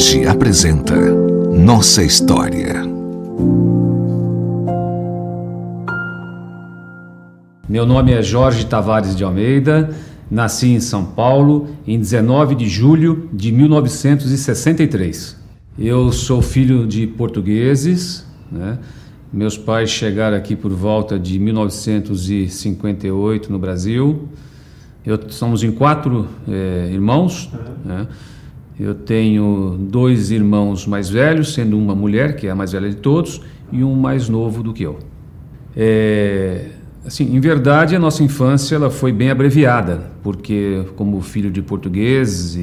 Protege apresenta Nossa História. Meu nome é Jorge Tavares de Almeida, nasci em São Paulo em 19 de julho de 1963. Eu sou filho de portugueses, né? Meus pais chegaram aqui por volta de 1958 no Brasil. Eu, somos em quatro é, irmãos. Né? Eu tenho dois irmãos mais velhos, sendo uma mulher, que é a mais velha de todos, e um mais novo do que eu. É, assim, em verdade, a nossa infância ela foi bem abreviada, porque como filho de portugueses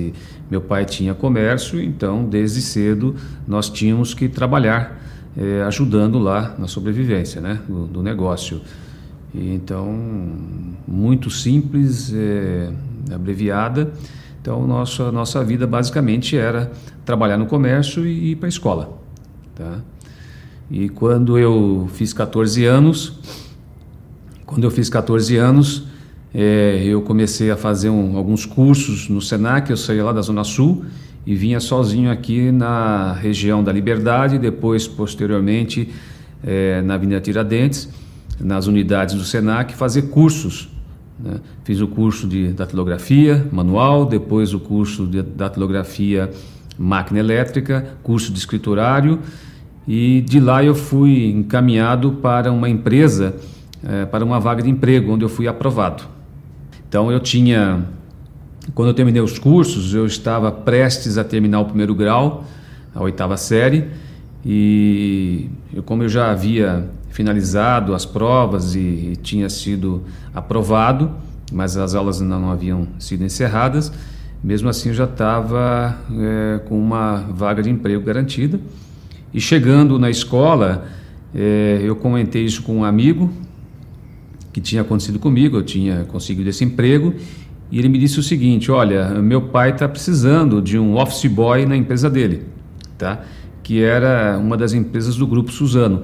meu pai tinha comércio, então desde cedo nós tínhamos que trabalhar é, ajudando lá na sobrevivência né, do, do negócio. E, então, muito simples, é, abreviada. Então, nossa, nossa vida basicamente era trabalhar no comércio e ir para a escola. Tá? E quando eu fiz 14 anos, quando eu fiz 14 anos, é, eu comecei a fazer um, alguns cursos no Senac, eu saí lá da Zona Sul e vinha sozinho aqui na região da Liberdade, depois, posteriormente, é, na Avenida Tiradentes, nas unidades do SENAC, fazer cursos. Né? Fiz o curso de datilografia manual, depois o curso de datilografia máquina elétrica, curso de escriturário, e de lá eu fui encaminhado para uma empresa, é, para uma vaga de emprego, onde eu fui aprovado. Então eu tinha quando eu terminei os cursos, eu estava prestes a terminar o primeiro grau, a oitava série, e eu, como eu já havia finalizado as provas e, e tinha sido aprovado, mas as aulas ainda não haviam sido encerradas, mesmo assim eu já estava é, com uma vaga de emprego garantida. E chegando na escola, é, eu comentei isso com um amigo que tinha acontecido comigo, eu tinha conseguido esse emprego e ele me disse o seguinte: Olha, meu pai está precisando de um office boy na empresa dele, tá? que era uma das empresas do Grupo Suzano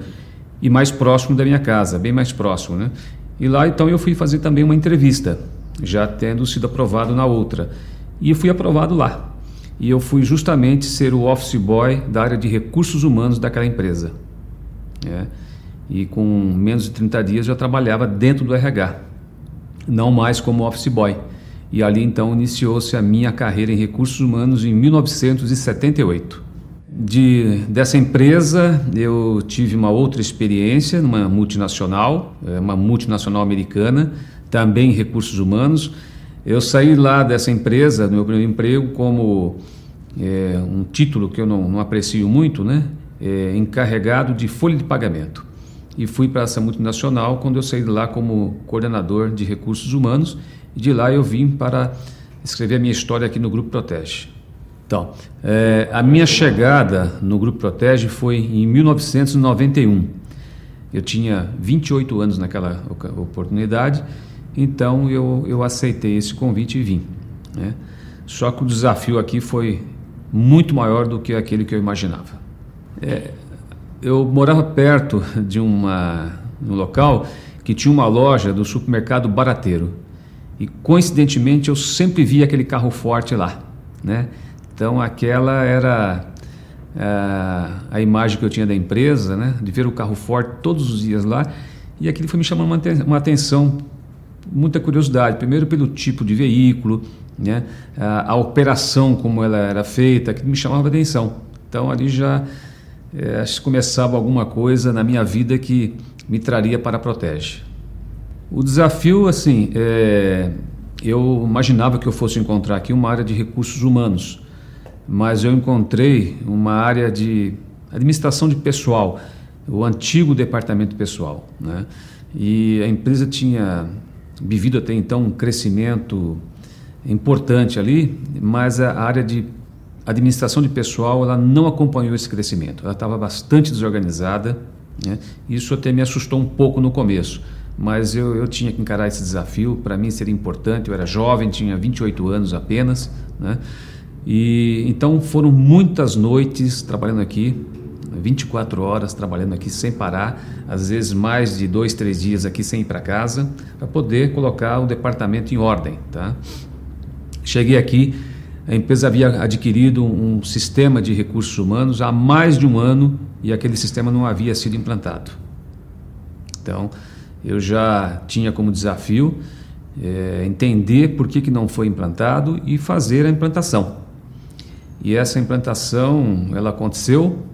e mais próximo da minha casa, bem mais próximo. Né? E lá então eu fui fazer também uma entrevista, já tendo sido aprovado na outra. E eu fui aprovado lá. E eu fui justamente ser o office boy da área de recursos humanos daquela empresa. É. E com menos de 30 dias já trabalhava dentro do RH, não mais como office boy. E ali então iniciou-se a minha carreira em recursos humanos em 1978. De, dessa empresa eu tive uma outra experiência numa multinacional, é, uma multinacional americana, também em recursos humanos. Eu saí lá dessa empresa, no meu primeiro emprego, como é, um título que eu não, não aprecio muito, né? É, encarregado de folha de pagamento. E fui para essa multinacional quando eu saí de lá como coordenador de recursos humanos e de lá eu vim para escrever a minha história aqui no Grupo Protege. Então, é, a minha chegada no Grupo Protege foi em 1991. Eu tinha 28 anos naquela oportunidade, então eu, eu aceitei esse convite e vim. Né? Só que o desafio aqui foi muito maior do que aquele que eu imaginava. É, eu morava perto de uma, um local que tinha uma loja do supermercado Barateiro. E coincidentemente eu sempre via aquele carro forte lá, né? Então aquela era a, a imagem que eu tinha da empresa, né? De ver o carro forte todos os dias lá e aquilo foi me chamando uma, uma atenção, muita curiosidade. Primeiro pelo tipo de veículo, né? A, a operação como ela era feita, que me chamava atenção. Então ali já é, começava alguma coisa na minha vida que me traria para a Protege. O desafio, assim, é, eu imaginava que eu fosse encontrar aqui uma área de recursos humanos, mas eu encontrei uma área de administração de pessoal, o antigo departamento pessoal, né? E a empresa tinha vivido até então um crescimento importante ali, mas a área de administração de pessoal ela não acompanhou esse crescimento. Ela estava bastante desorganizada. Né? Isso até me assustou um pouco no começo mas eu, eu tinha que encarar esse desafio. Para mim seria importante. Eu era jovem, tinha 28 anos apenas, né? E então foram muitas noites trabalhando aqui, 24 horas trabalhando aqui sem parar, às vezes mais de dois, três dias aqui sem ir para casa, para poder colocar o departamento em ordem, tá? Cheguei aqui a empresa havia adquirido um sistema de recursos humanos há mais de um ano e aquele sistema não havia sido implantado. Então, eu já tinha como desafio é, entender por que, que não foi implantado e fazer a implantação. E essa implantação ela aconteceu,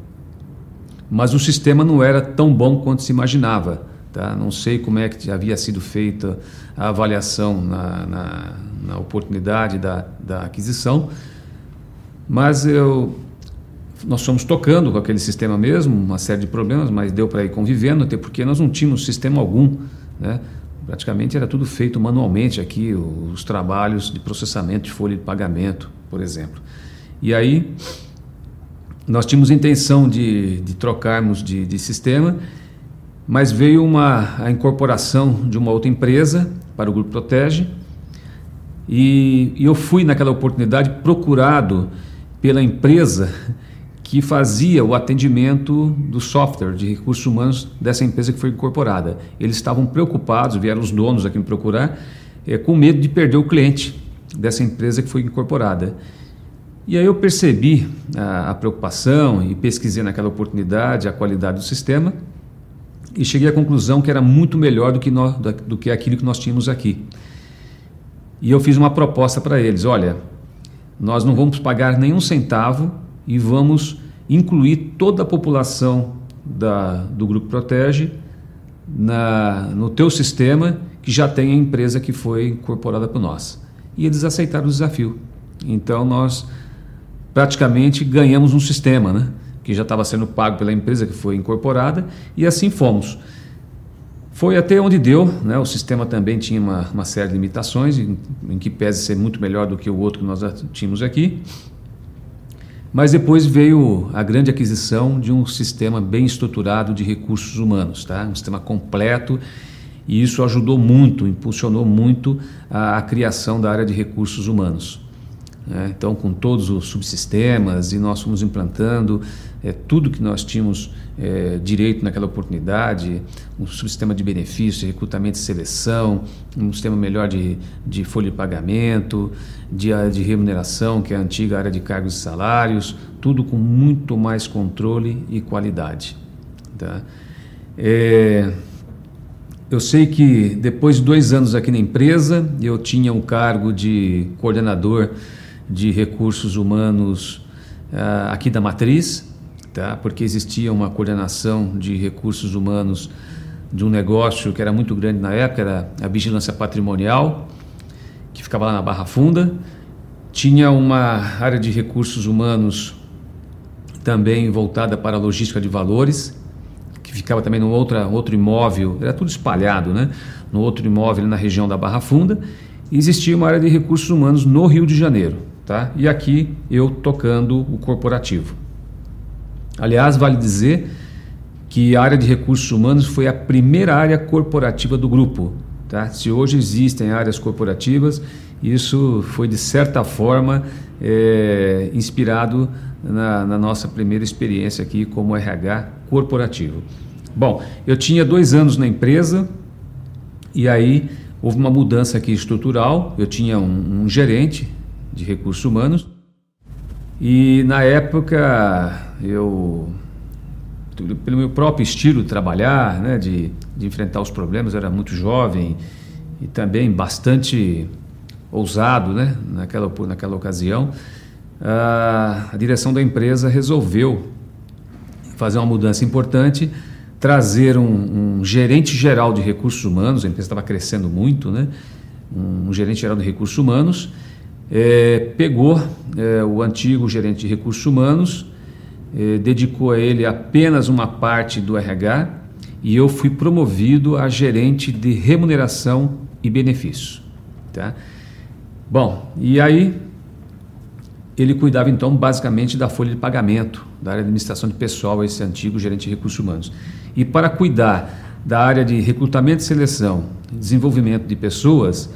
mas o sistema não era tão bom quanto se imaginava. Tá? Não sei como é que havia sido feita a avaliação na, na, na oportunidade da, da aquisição, mas eu nós fomos tocando com aquele sistema mesmo, uma série de problemas, mas deu para ir convivendo, até porque nós não tínhamos sistema algum, né? Praticamente era tudo feito manualmente aqui, os trabalhos de processamento de folha de pagamento, por exemplo. E aí nós tínhamos intenção de, de trocarmos de, de sistema, mas veio uma, a incorporação de uma outra empresa para o Grupo Protege, e, e eu fui naquela oportunidade procurado pela empresa que fazia o atendimento do software de recursos humanos dessa empresa que foi incorporada. Eles estavam preocupados, vieram os donos aqui me procurar, é, com medo de perder o cliente dessa empresa que foi incorporada. E aí eu percebi a, a preocupação e pesquisei naquela oportunidade a qualidade do sistema e cheguei à conclusão que era muito melhor do que, nós, do que aquilo que nós tínhamos aqui. E eu fiz uma proposta para eles: olha, nós não vamos pagar nenhum centavo e vamos incluir toda a população da, do Grupo Protege na, no teu sistema que já tem a empresa que foi incorporada por nós. E eles aceitaram o desafio. Então nós praticamente ganhamos um sistema, né? que já estava sendo pago pela empresa que foi incorporada, e assim fomos. Foi até onde deu, né? o sistema também tinha uma, uma série de limitações, em, em, que pese ser muito melhor do que o outro que nós tínhamos aqui. Mas depois veio a grande aquisição de um sistema bem estruturado de recursos humanos, tá? um sistema completo, e isso ajudou muito, impulsionou muito a, a criação da área de recursos humanos. Né? Então, com todos os subsistemas, e nós fomos implantando é, tudo que nós tínhamos é, direito naquela oportunidade, um subsistema de benefícios, recrutamento e seleção, um sistema melhor de, de folha de pagamento, de, de remuneração, que é a antiga área de cargos e salários, tudo com muito mais controle e qualidade. Tá? É, eu sei que depois de dois anos aqui na empresa, eu tinha o cargo de coordenador de recursos humanos uh, aqui da matriz, tá? porque existia uma coordenação de recursos humanos de um negócio que era muito grande na época, era a vigilância patrimonial, que ficava lá na Barra Funda. Tinha uma área de recursos humanos também voltada para a logística de valores, que ficava também no outra, outro imóvel, era tudo espalhado, né? no outro imóvel na região da Barra Funda. E existia uma área de recursos humanos no Rio de Janeiro. Tá? E aqui eu tocando o corporativo. Aliás, vale dizer que a área de recursos humanos foi a primeira área corporativa do grupo. Tá? Se hoje existem áreas corporativas, isso foi de certa forma é, inspirado na, na, nossa primeira experiência aqui como RH corporativo. Bom, eu tinha dois anos na empresa e aí houve uma mudança aqui estrutural. Eu tinha um, um gerente de recursos humanos. E na época eu, pelo meu próprio estilo de trabalhar, né, de, de enfrentar os problemas, era muito jovem e também bastante ousado né, naquela, naquela ocasião. A, a direção da empresa resolveu fazer uma mudança importante, trazer um, um gerente geral de recursos humanos, a empresa estava crescendo muito, né? um gerente geral de recursos humanos, é, pegou é, o antigo gerente de recursos humanos, é, dedicou a ele apenas uma parte do RH e eu fui promovido a gerente de remuneração e benefícios. Tá? Bom, e aí ele cuidava então basicamente da folha de pagamento, da área de administração de pessoal, esse antigo gerente de recursos humanos. E para cuidar da área de recrutamento e seleção, desenvolvimento de pessoas,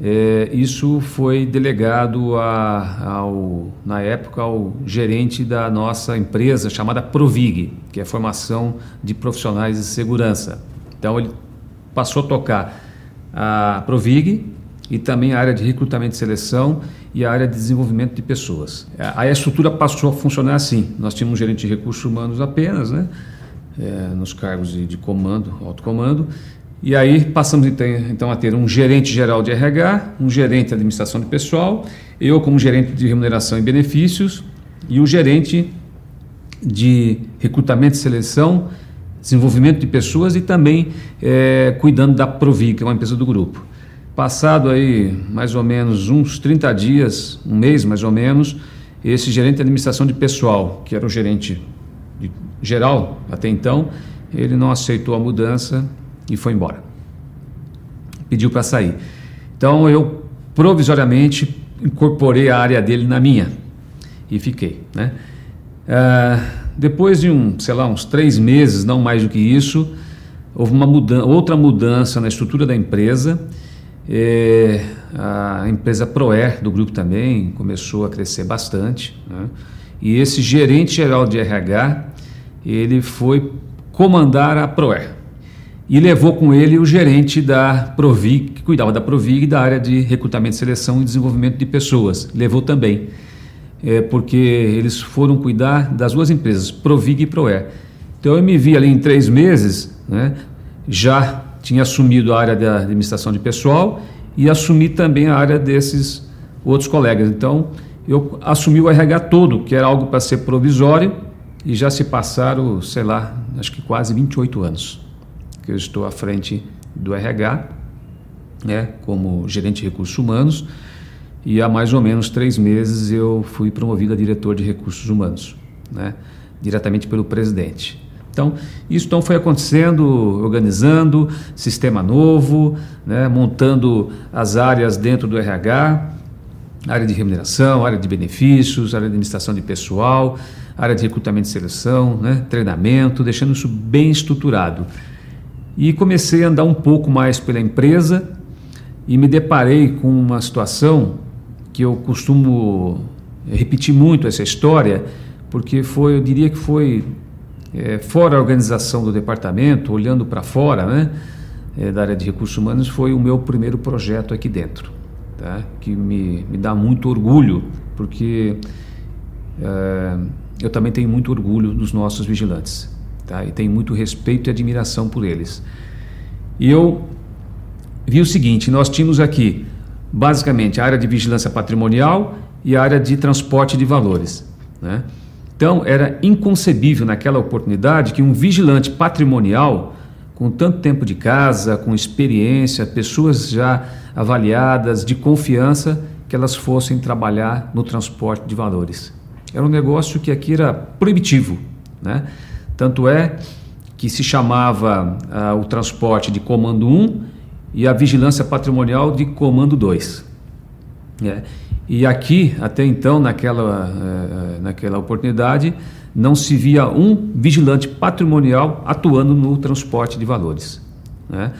é, isso foi delegado a, ao, na época ao gerente da nossa empresa chamada Provig, que é a formação de profissionais de segurança. Então ele passou a tocar a Provig e também a área de recrutamento e seleção e a área de desenvolvimento de pessoas. Aí a estrutura passou a funcionar assim. Nós tínhamos um gerente de recursos humanos apenas, né? É, nos cargos de, de comando, alto comando, e aí passamos então a ter um gerente geral de RH, um gerente de administração de pessoal, eu como gerente de remuneração e benefícios e o gerente de recrutamento e seleção, desenvolvimento de pessoas e também é, cuidando da Provi, que é uma empresa do grupo. Passado aí mais ou menos uns 30 dias, um mês mais ou menos, esse gerente de administração de pessoal, que era o gerente geral até então, ele não aceitou a mudança e foi embora. Pediu para sair. Então eu provisoriamente incorporei a área dele na minha e fiquei, né? Uh, depois de um, sei lá, uns três meses, não mais do que isso, houve uma mudança, outra mudança na estrutura da empresa é, a empresa Proer do grupo também começou a crescer bastante. Né? E esse gerente geral de RH, ele foi comandar a Proer. E levou com ele o gerente da Provig, que cuidava da Provig da área de recrutamento, seleção e desenvolvimento de pessoas. Levou também, é, porque eles foram cuidar das duas empresas, Provig e Proer. Então eu me vi ali em três meses, né, já tinha assumido a área da administração de pessoal e assumi também a área desses outros colegas. Então, eu assumi o RH todo, que era algo para ser provisório, e já se passaram, sei lá, acho que quase 28 anos que eu estou à frente do RH, né, como gerente de recursos humanos, e há mais ou menos três meses eu fui promovido a diretor de recursos humanos, né, diretamente pelo presidente. Então, isso então foi acontecendo, organizando sistema novo, né, montando as áreas dentro do RH, área de remuneração, área de benefícios, área de administração de pessoal, área de recrutamento e seleção, né, treinamento, deixando isso bem estruturado. E comecei a andar um pouco mais pela empresa e me deparei com uma situação que eu costumo repetir muito essa história, porque foi, eu diria que foi é, fora a organização do departamento, olhando para fora, né, é, da área de recursos humanos, foi o meu primeiro projeto aqui dentro, tá? que me, me dá muito orgulho, porque é, eu também tenho muito orgulho dos nossos vigilantes, tá? e tenho muito respeito e admiração por eles. E eu vi o seguinte: nós tínhamos aqui, basicamente, a área de vigilância patrimonial e a área de transporte de valores. Né? Então, era inconcebível naquela oportunidade que um vigilante patrimonial, com tanto tempo de casa, com experiência, pessoas já avaliadas, de confiança, que elas fossem trabalhar no transporte de valores. Era um negócio que aqui era proibitivo. Né? Tanto é que se chamava ah, o transporte de comando 1 e a vigilância patrimonial de comando 2. É. E aqui, até então, naquela, eh, naquela oportunidade, não se via um vigilante patrimonial atuando no transporte de valores. Né?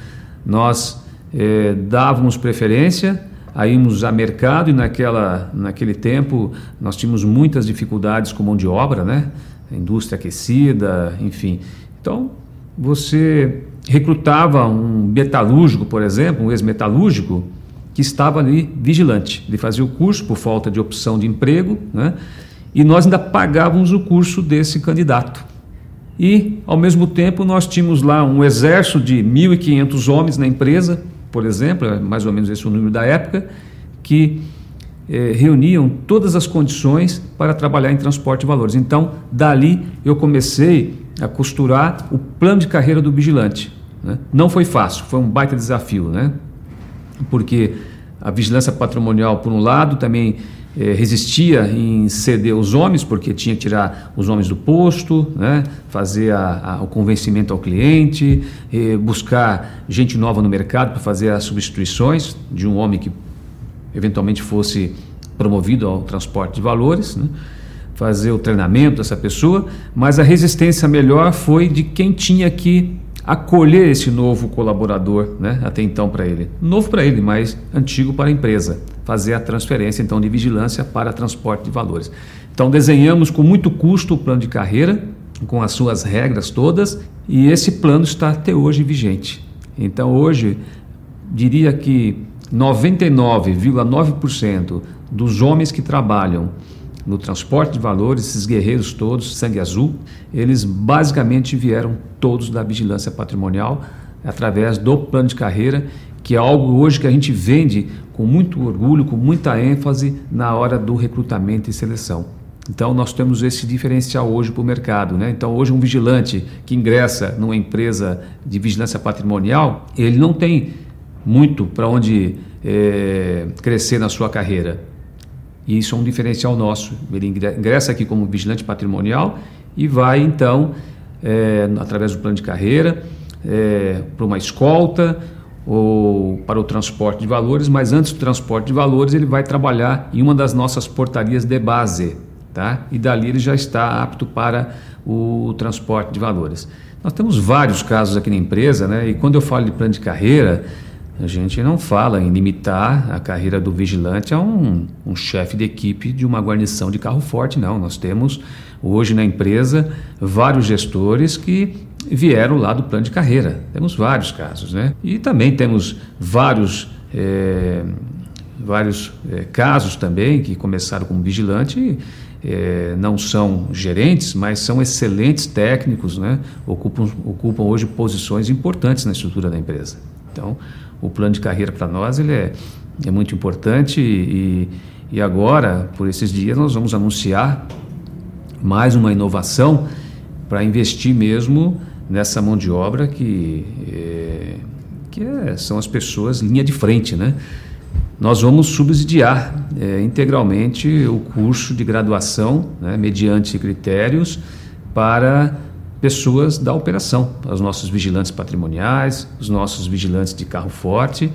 Nós eh, dávamos preferência a irmos a mercado e naquela, naquele tempo nós tínhamos muitas dificuldades com mão de obra, né? Indústria aquecida, enfim. Então, você recrutava um metalúrgico, por exemplo, um ex-metalúrgico, que estava ali vigilante. Ele fazia o curso por falta de opção de emprego, né? e nós ainda pagávamos o curso desse candidato. E, ao mesmo tempo, nós tínhamos lá um exército de 1.500 homens na empresa, por exemplo, é mais ou menos esse o número da época, que eh, reuniam todas as condições para trabalhar em transporte de valores. Então, dali eu comecei a costurar o plano de carreira do vigilante. Né? Não foi fácil, foi um baita desafio, né? porque a vigilância patrimonial, por um lado, também eh, resistia em ceder os homens, porque tinha que tirar os homens do posto, né, fazer a, a, o convencimento ao cliente, eh, buscar gente nova no mercado para fazer as substituições de um homem que eventualmente fosse promovido ao transporte de valores, né, fazer o treinamento dessa pessoa, mas a resistência melhor foi de quem tinha que acolher esse novo colaborador, né, até então para ele. Novo para ele, mas antigo para a empresa. Fazer a transferência então de vigilância para transporte de valores. Então desenhamos com muito custo o plano de carreira, com as suas regras todas, e esse plano está até hoje vigente. Então hoje diria que 99,9% dos homens que trabalham no transporte de valores, esses guerreiros todos, sangue azul, eles basicamente vieram todos da vigilância patrimonial através do plano de carreira, que é algo hoje que a gente vende com muito orgulho, com muita ênfase na hora do recrutamento e seleção. Então nós temos esse diferencial hoje para o mercado. Né? Então hoje um vigilante que ingressa numa empresa de vigilância patrimonial, ele não tem muito para onde é, crescer na sua carreira. E isso é um diferencial nosso. Ele ingressa aqui como vigilante patrimonial e vai, então, é, através do plano de carreira, é, para uma escolta ou para o transporte de valores, mas antes do transporte de valores, ele vai trabalhar em uma das nossas portarias de base, tá? E dali ele já está apto para o transporte de valores. Nós temos vários casos aqui na empresa, né? E quando eu falo de plano de carreira, a gente não fala em limitar a carreira do vigilante a um, um chefe de equipe de uma guarnição de carro forte, não. Nós temos hoje na empresa vários gestores que vieram lá do plano de carreira. Temos vários casos, né? E também temos vários, é, vários é, casos também que começaram como vigilante. É, não são gerentes, mas são excelentes técnicos, né? ocupam, ocupam hoje posições importantes na estrutura da empresa. Então, o plano de carreira para nós ele é, é muito importante e, e agora, por esses dias, nós vamos anunciar mais uma inovação para investir mesmo nessa mão de obra que, é, que é, são as pessoas linha de frente, né? Nós vamos subsidiar é, integralmente o curso de graduação, né, mediante critérios, para pessoas da operação, os nossos vigilantes patrimoniais, os nossos vigilantes de carro forte,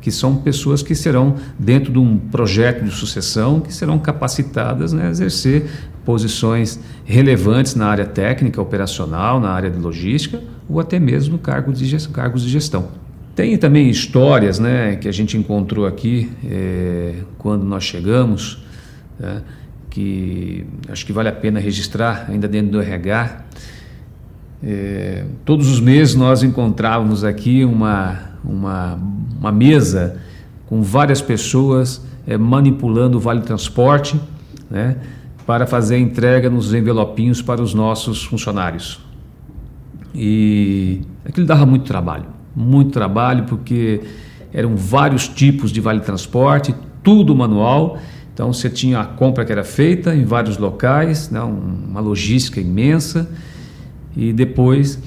que são pessoas que serão, dentro de um projeto de sucessão, que serão capacitadas né, a exercer posições relevantes na área técnica, operacional, na área de logística, ou até mesmo cargos de gestão. Cargos de gestão. Tem também histórias né, que a gente encontrou aqui é, quando nós chegamos, né, que acho que vale a pena registrar ainda dentro do RH, é, todos os meses nós encontrávamos aqui uma, uma, uma mesa com várias pessoas é, manipulando o Vale Transporte né, para fazer a entrega nos envelopinhos para os nossos funcionários. E aquilo dava muito trabalho, muito trabalho, porque eram vários tipos de Vale Transporte, tudo manual. Então você tinha a compra que era feita em vários locais, né, uma logística imensa e depois,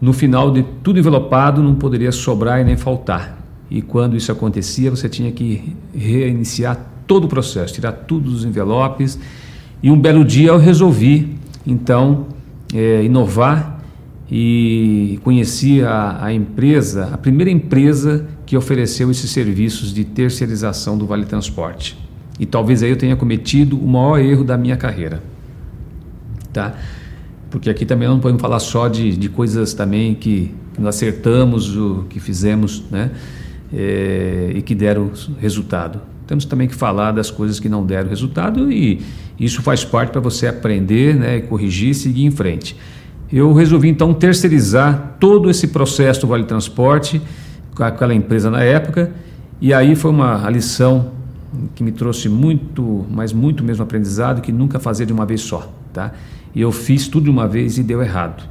no final de tudo envelopado, não poderia sobrar e nem faltar. E quando isso acontecia, você tinha que reiniciar todo o processo, tirar tudo dos envelopes. E um belo dia eu resolvi, então, é, inovar e conheci a, a, empresa, a primeira empresa que ofereceu esses serviços de terceirização do Vale Transporte. E talvez aí eu tenha cometido o maior erro da minha carreira. Tá? Porque aqui também não podemos falar só de, de coisas também que, que nós acertamos, o que fizemos, né? É, e que deram resultado. Temos também que falar das coisas que não deram resultado e isso faz parte para você aprender, né, corrigir e seguir em frente. Eu resolvi então terceirizar todo esse processo do Vale Transporte com aquela empresa na época e aí foi uma lição que me trouxe muito, mas muito mesmo aprendizado que nunca fazer de uma vez só, tá? E eu fiz tudo de uma vez e deu errado.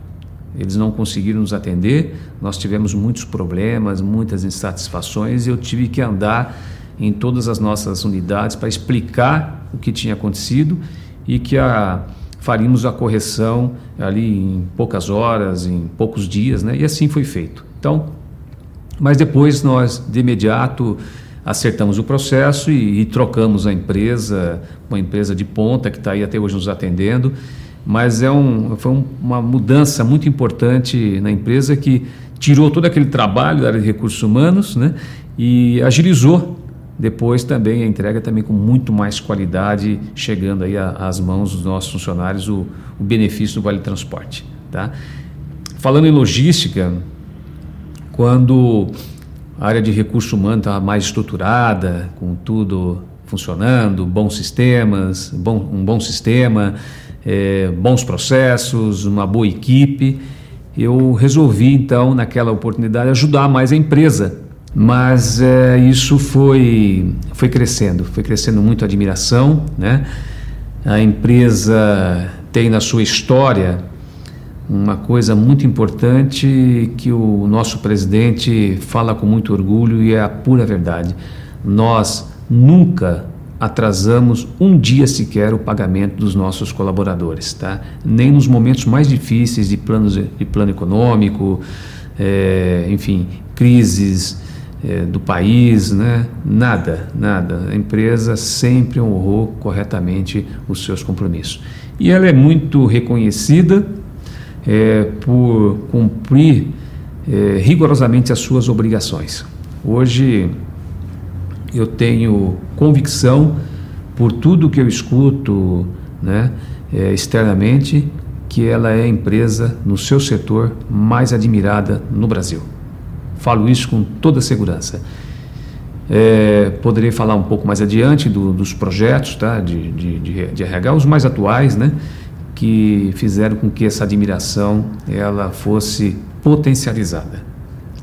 Eles não conseguiram nos atender, nós tivemos muitos problemas, muitas insatisfações e eu tive que andar em todas as nossas unidades para explicar o que tinha acontecido e que a, faríamos a correção ali em poucas horas, em poucos dias, né? E assim foi feito. Então, mas depois nós de imediato acertamos o processo e, e trocamos a empresa, uma empresa de ponta que está aí até hoje nos atendendo mas é um, foi um, uma mudança muito importante na empresa que tirou todo aquele trabalho da área de recursos humanos né, e agilizou depois também a entrega também com muito mais qualidade, chegando aí às mãos dos nossos funcionários o, o benefício do Vale Transporte. Tá? Falando em logística, quando a área de recursos humanos estava mais estruturada, com tudo funcionando, bons sistemas, bom, um bom sistema, é, bons processos, uma boa equipe. Eu resolvi então, naquela oportunidade, ajudar mais a empresa Mas é, isso foi, foi crescendo, foi crescendo muito a admiração. Né? A empresa tem na sua história uma coisa muito importante que o nosso presidente fala com muito orgulho e é a pura verdade. Nós nunca atrasamos um dia sequer o pagamento dos nossos colaboradores, tá? Nem nos momentos mais difíceis de planos de plano econômico, é, enfim, crises é, do país, né? Nada, nada. A empresa sempre honrou corretamente os seus compromissos e ela é muito reconhecida é, por cumprir rigorosamente as suas obrigações. Hoje eu tenho convicção por tudo que eu escuto né, é, externamente que ela é a empresa no seu setor mais admirada no Brasil. Falo isso com toda segurança. É, poderei falar um pouco mais adiante do, dos projetos tá, de, de, de, de RH, os mais atuais, né, que fizeram com que essa admiração ela fosse potencializada.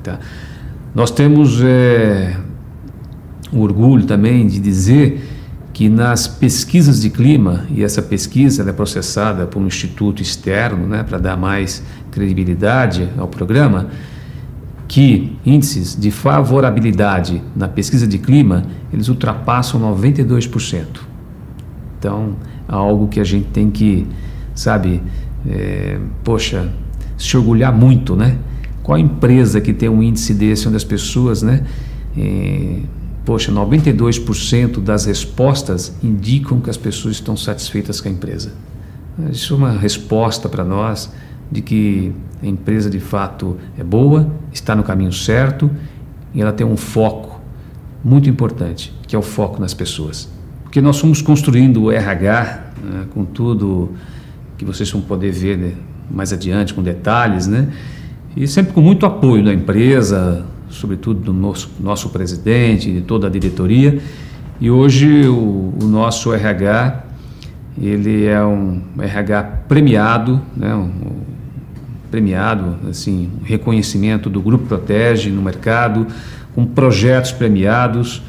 Tá? Nós temos é, o orgulho também de dizer que nas pesquisas de clima, e essa pesquisa é processada por um instituto externo né, para dar mais credibilidade ao programa, que índices de favorabilidade na pesquisa de clima, eles ultrapassam 92%. Então, é algo que a gente tem que, sabe, é, poxa, se orgulhar muito, né? Qual empresa que tem um índice desse onde as pessoas, né, é, Poxa, 92% das respostas indicam que as pessoas estão satisfeitas com a empresa. Isso é uma resposta para nós de que a empresa de fato é boa, está no caminho certo e ela tem um foco muito importante, que é o foco nas pessoas. Porque nós fomos construindo o RH né, com tudo que vocês vão poder ver né, mais adiante, com detalhes, né? E sempre com muito apoio da empresa, sobretudo do nosso, nosso presidente, de toda a diretoria. E hoje o, o nosso RH, ele é um RH premiado, né, um, premiado, assim, um reconhecimento do Grupo Protege no mercado, com projetos premiados.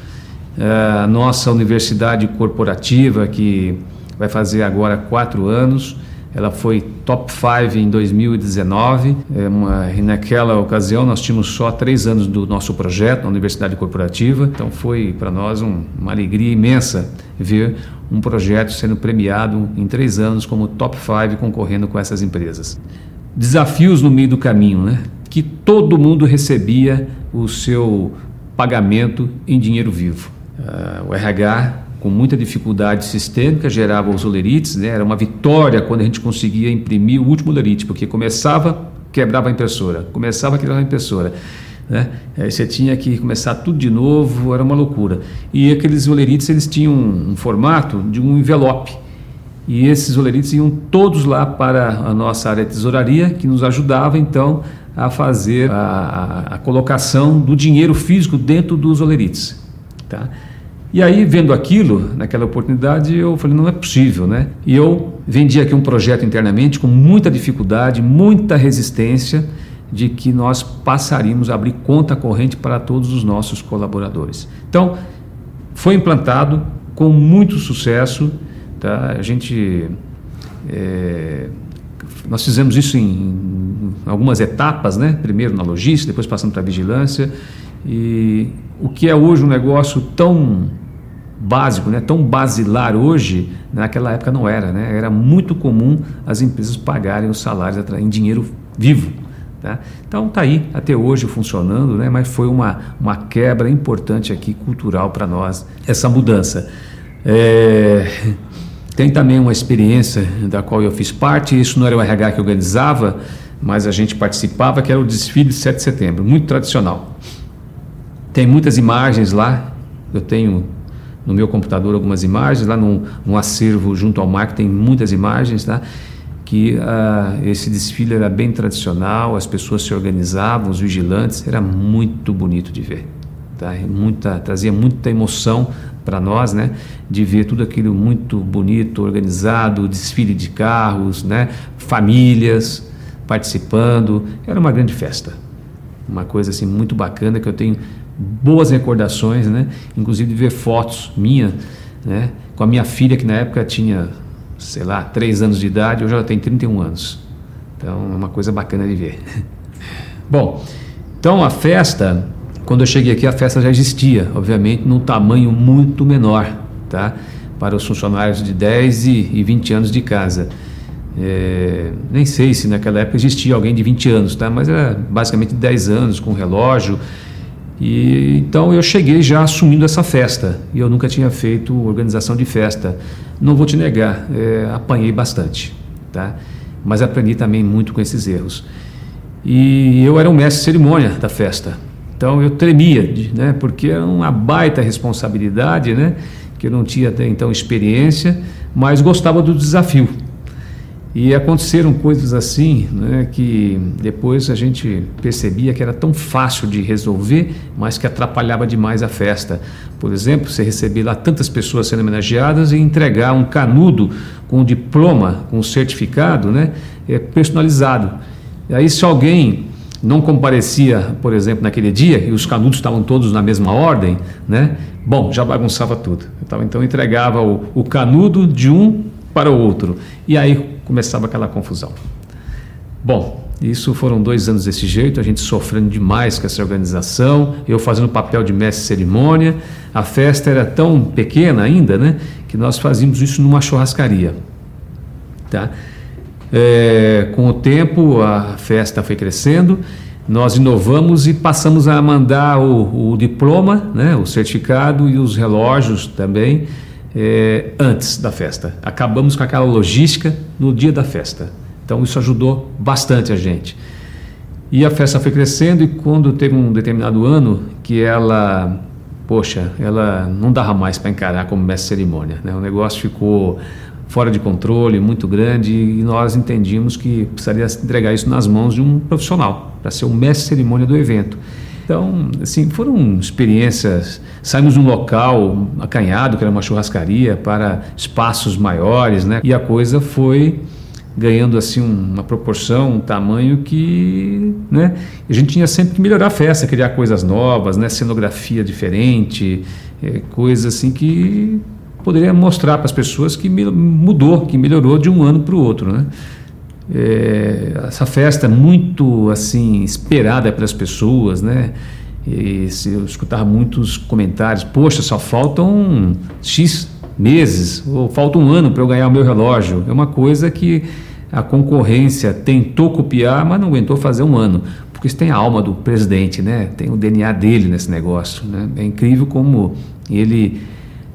É, a nossa universidade corporativa, que vai fazer agora quatro anos, ela foi top 5 em 2019. É uma, naquela ocasião nós tínhamos só três anos do nosso projeto na Universidade Corporativa, então foi para nós um, uma alegria imensa ver um projeto sendo premiado em três anos como top 5 concorrendo com essas empresas. Desafios no meio do caminho, né? Que todo mundo recebia o seu pagamento em dinheiro vivo. Uh, o RH com muita dificuldade sistêmica, gerava os olerites, né? era uma vitória quando a gente conseguia imprimir o último olerite, porque começava, quebrava a impressora, começava, quebrava a impressora. Né? Aí você tinha que começar tudo de novo, era uma loucura. E aqueles olerites eles tinham um, formato de um envelope. E esses olerites iam todos lá para a nossa área de tesouraria, que nos ajudava então a fazer a, a, a colocação do dinheiro físico dentro dos olerites. Tá? E aí, vendo aquilo, naquela oportunidade, eu falei, não é possível, né? E eu vendi aqui um projeto internamente com muita dificuldade, muita resistência, de que nós passaríamos a abrir conta corrente para todos os nossos colaboradores. Então, foi implantado com muito sucesso, tá? A gente... É, nós fizemos isso em algumas etapas, né? Primeiro na logística, depois passando para a vigilância, e o que é hoje um negócio tão básico, né, tão basilar hoje, naquela época não era. Né? Era muito comum as empresas pagarem os salários em dinheiro vivo. Tá? Então está aí até hoje funcionando, né? mas foi uma, uma quebra importante aqui cultural para nós, essa mudança. É, tem também uma experiência da qual eu fiz parte, isso não era o RH que organizava, mas a gente participava, que era o desfile de 7 de setembro, muito tradicional. Tem muitas imagens lá, eu tenho no meu computador algumas imagens, lá num, num acervo junto ao mar que tem muitas imagens, tá? que uh, esse desfile era bem tradicional, as pessoas se organizavam, os vigilantes, era muito bonito de ver. Tá? Muita, trazia muita emoção para nós, né, de ver tudo aquilo muito bonito, organizado, desfile de carros, né, famílias participando, era uma grande festa, uma coisa assim muito bacana que eu tenho boas recordações, né? Inclusive de ver fotos minhas, né? Com a minha filha que na época tinha, sei lá, 3 anos de idade, hoje ela tem 31 anos. Então é uma coisa bacana de ver. Bom, então a festa, quando eu cheguei aqui, a festa já existia, obviamente, num tamanho muito menor, tá? Para os funcionários de 10 e 20 anos de casa. É, nem sei se naquela época existia alguém de 20 anos, tá? mas era basicamente 10 anos com relógio. E então eu cheguei já assumindo essa festa e eu nunca tinha feito organização de festa. Não vou te negar, é, apanhei bastante, tá? Mas aprendi também muito com esses erros. E eu era um mestre de cerimônia da festa, então eu tremia, né? Porque era uma baita responsabilidade, né? Que eu não tinha até então experiência, mas gostava do desafio. E aconteceram coisas assim, né, que depois a gente percebia que era tão fácil de resolver, mas que atrapalhava demais a festa. Por exemplo, você receber lá tantas pessoas sendo homenageadas e entregar um canudo com diploma, com certificado, né, é, personalizado. E aí, se alguém não comparecia, por exemplo, naquele dia e os canudos estavam todos na mesma ordem, né? Bom, já bagunçava tudo. Então, entregava o, o canudo de um para o outro. E aí começava aquela confusão. Bom, isso foram dois anos desse jeito, a gente sofrendo demais com essa organização, eu fazendo papel de mestre cerimônia. A festa era tão pequena ainda, né, que nós fazíamos isso numa churrascaria. Tá? É, com o tempo, a festa foi crescendo, nós inovamos e passamos a mandar o, o diploma, né, o certificado e os relógios também é, antes da festa. Acabamos com aquela logística no dia da festa. Então isso ajudou bastante a gente. E a festa foi crescendo e quando teve um determinado ano que ela, poxa, ela não dava mais para encarar como mestre cerimônia. Né? O negócio ficou fora de controle, muito grande e nós entendimos que precisaria entregar isso nas mãos de um profissional para ser o mestre cerimônia do evento. Então, assim, foram experiências. Saímos de um local acanhado, que era uma churrascaria, para espaços maiores, né? E a coisa foi ganhando assim uma proporção, um tamanho que, né? A gente tinha sempre que melhorar a festa, criar coisas novas, né? Cenografia diferente, é, coisas assim que poderia mostrar para as pessoas que mudou, que melhorou de um ano para o outro, né? É, essa festa é muito assim esperada pelas pessoas, né? E eu escutava muitos comentários, poxa, só faltam X meses, ou falta um ano para eu ganhar o meu relógio. É uma coisa que a concorrência tentou copiar, mas não aguentou fazer um ano. Porque isso tem a alma do presidente, né? Tem o DNA dele nesse negócio. Né? É incrível como ele,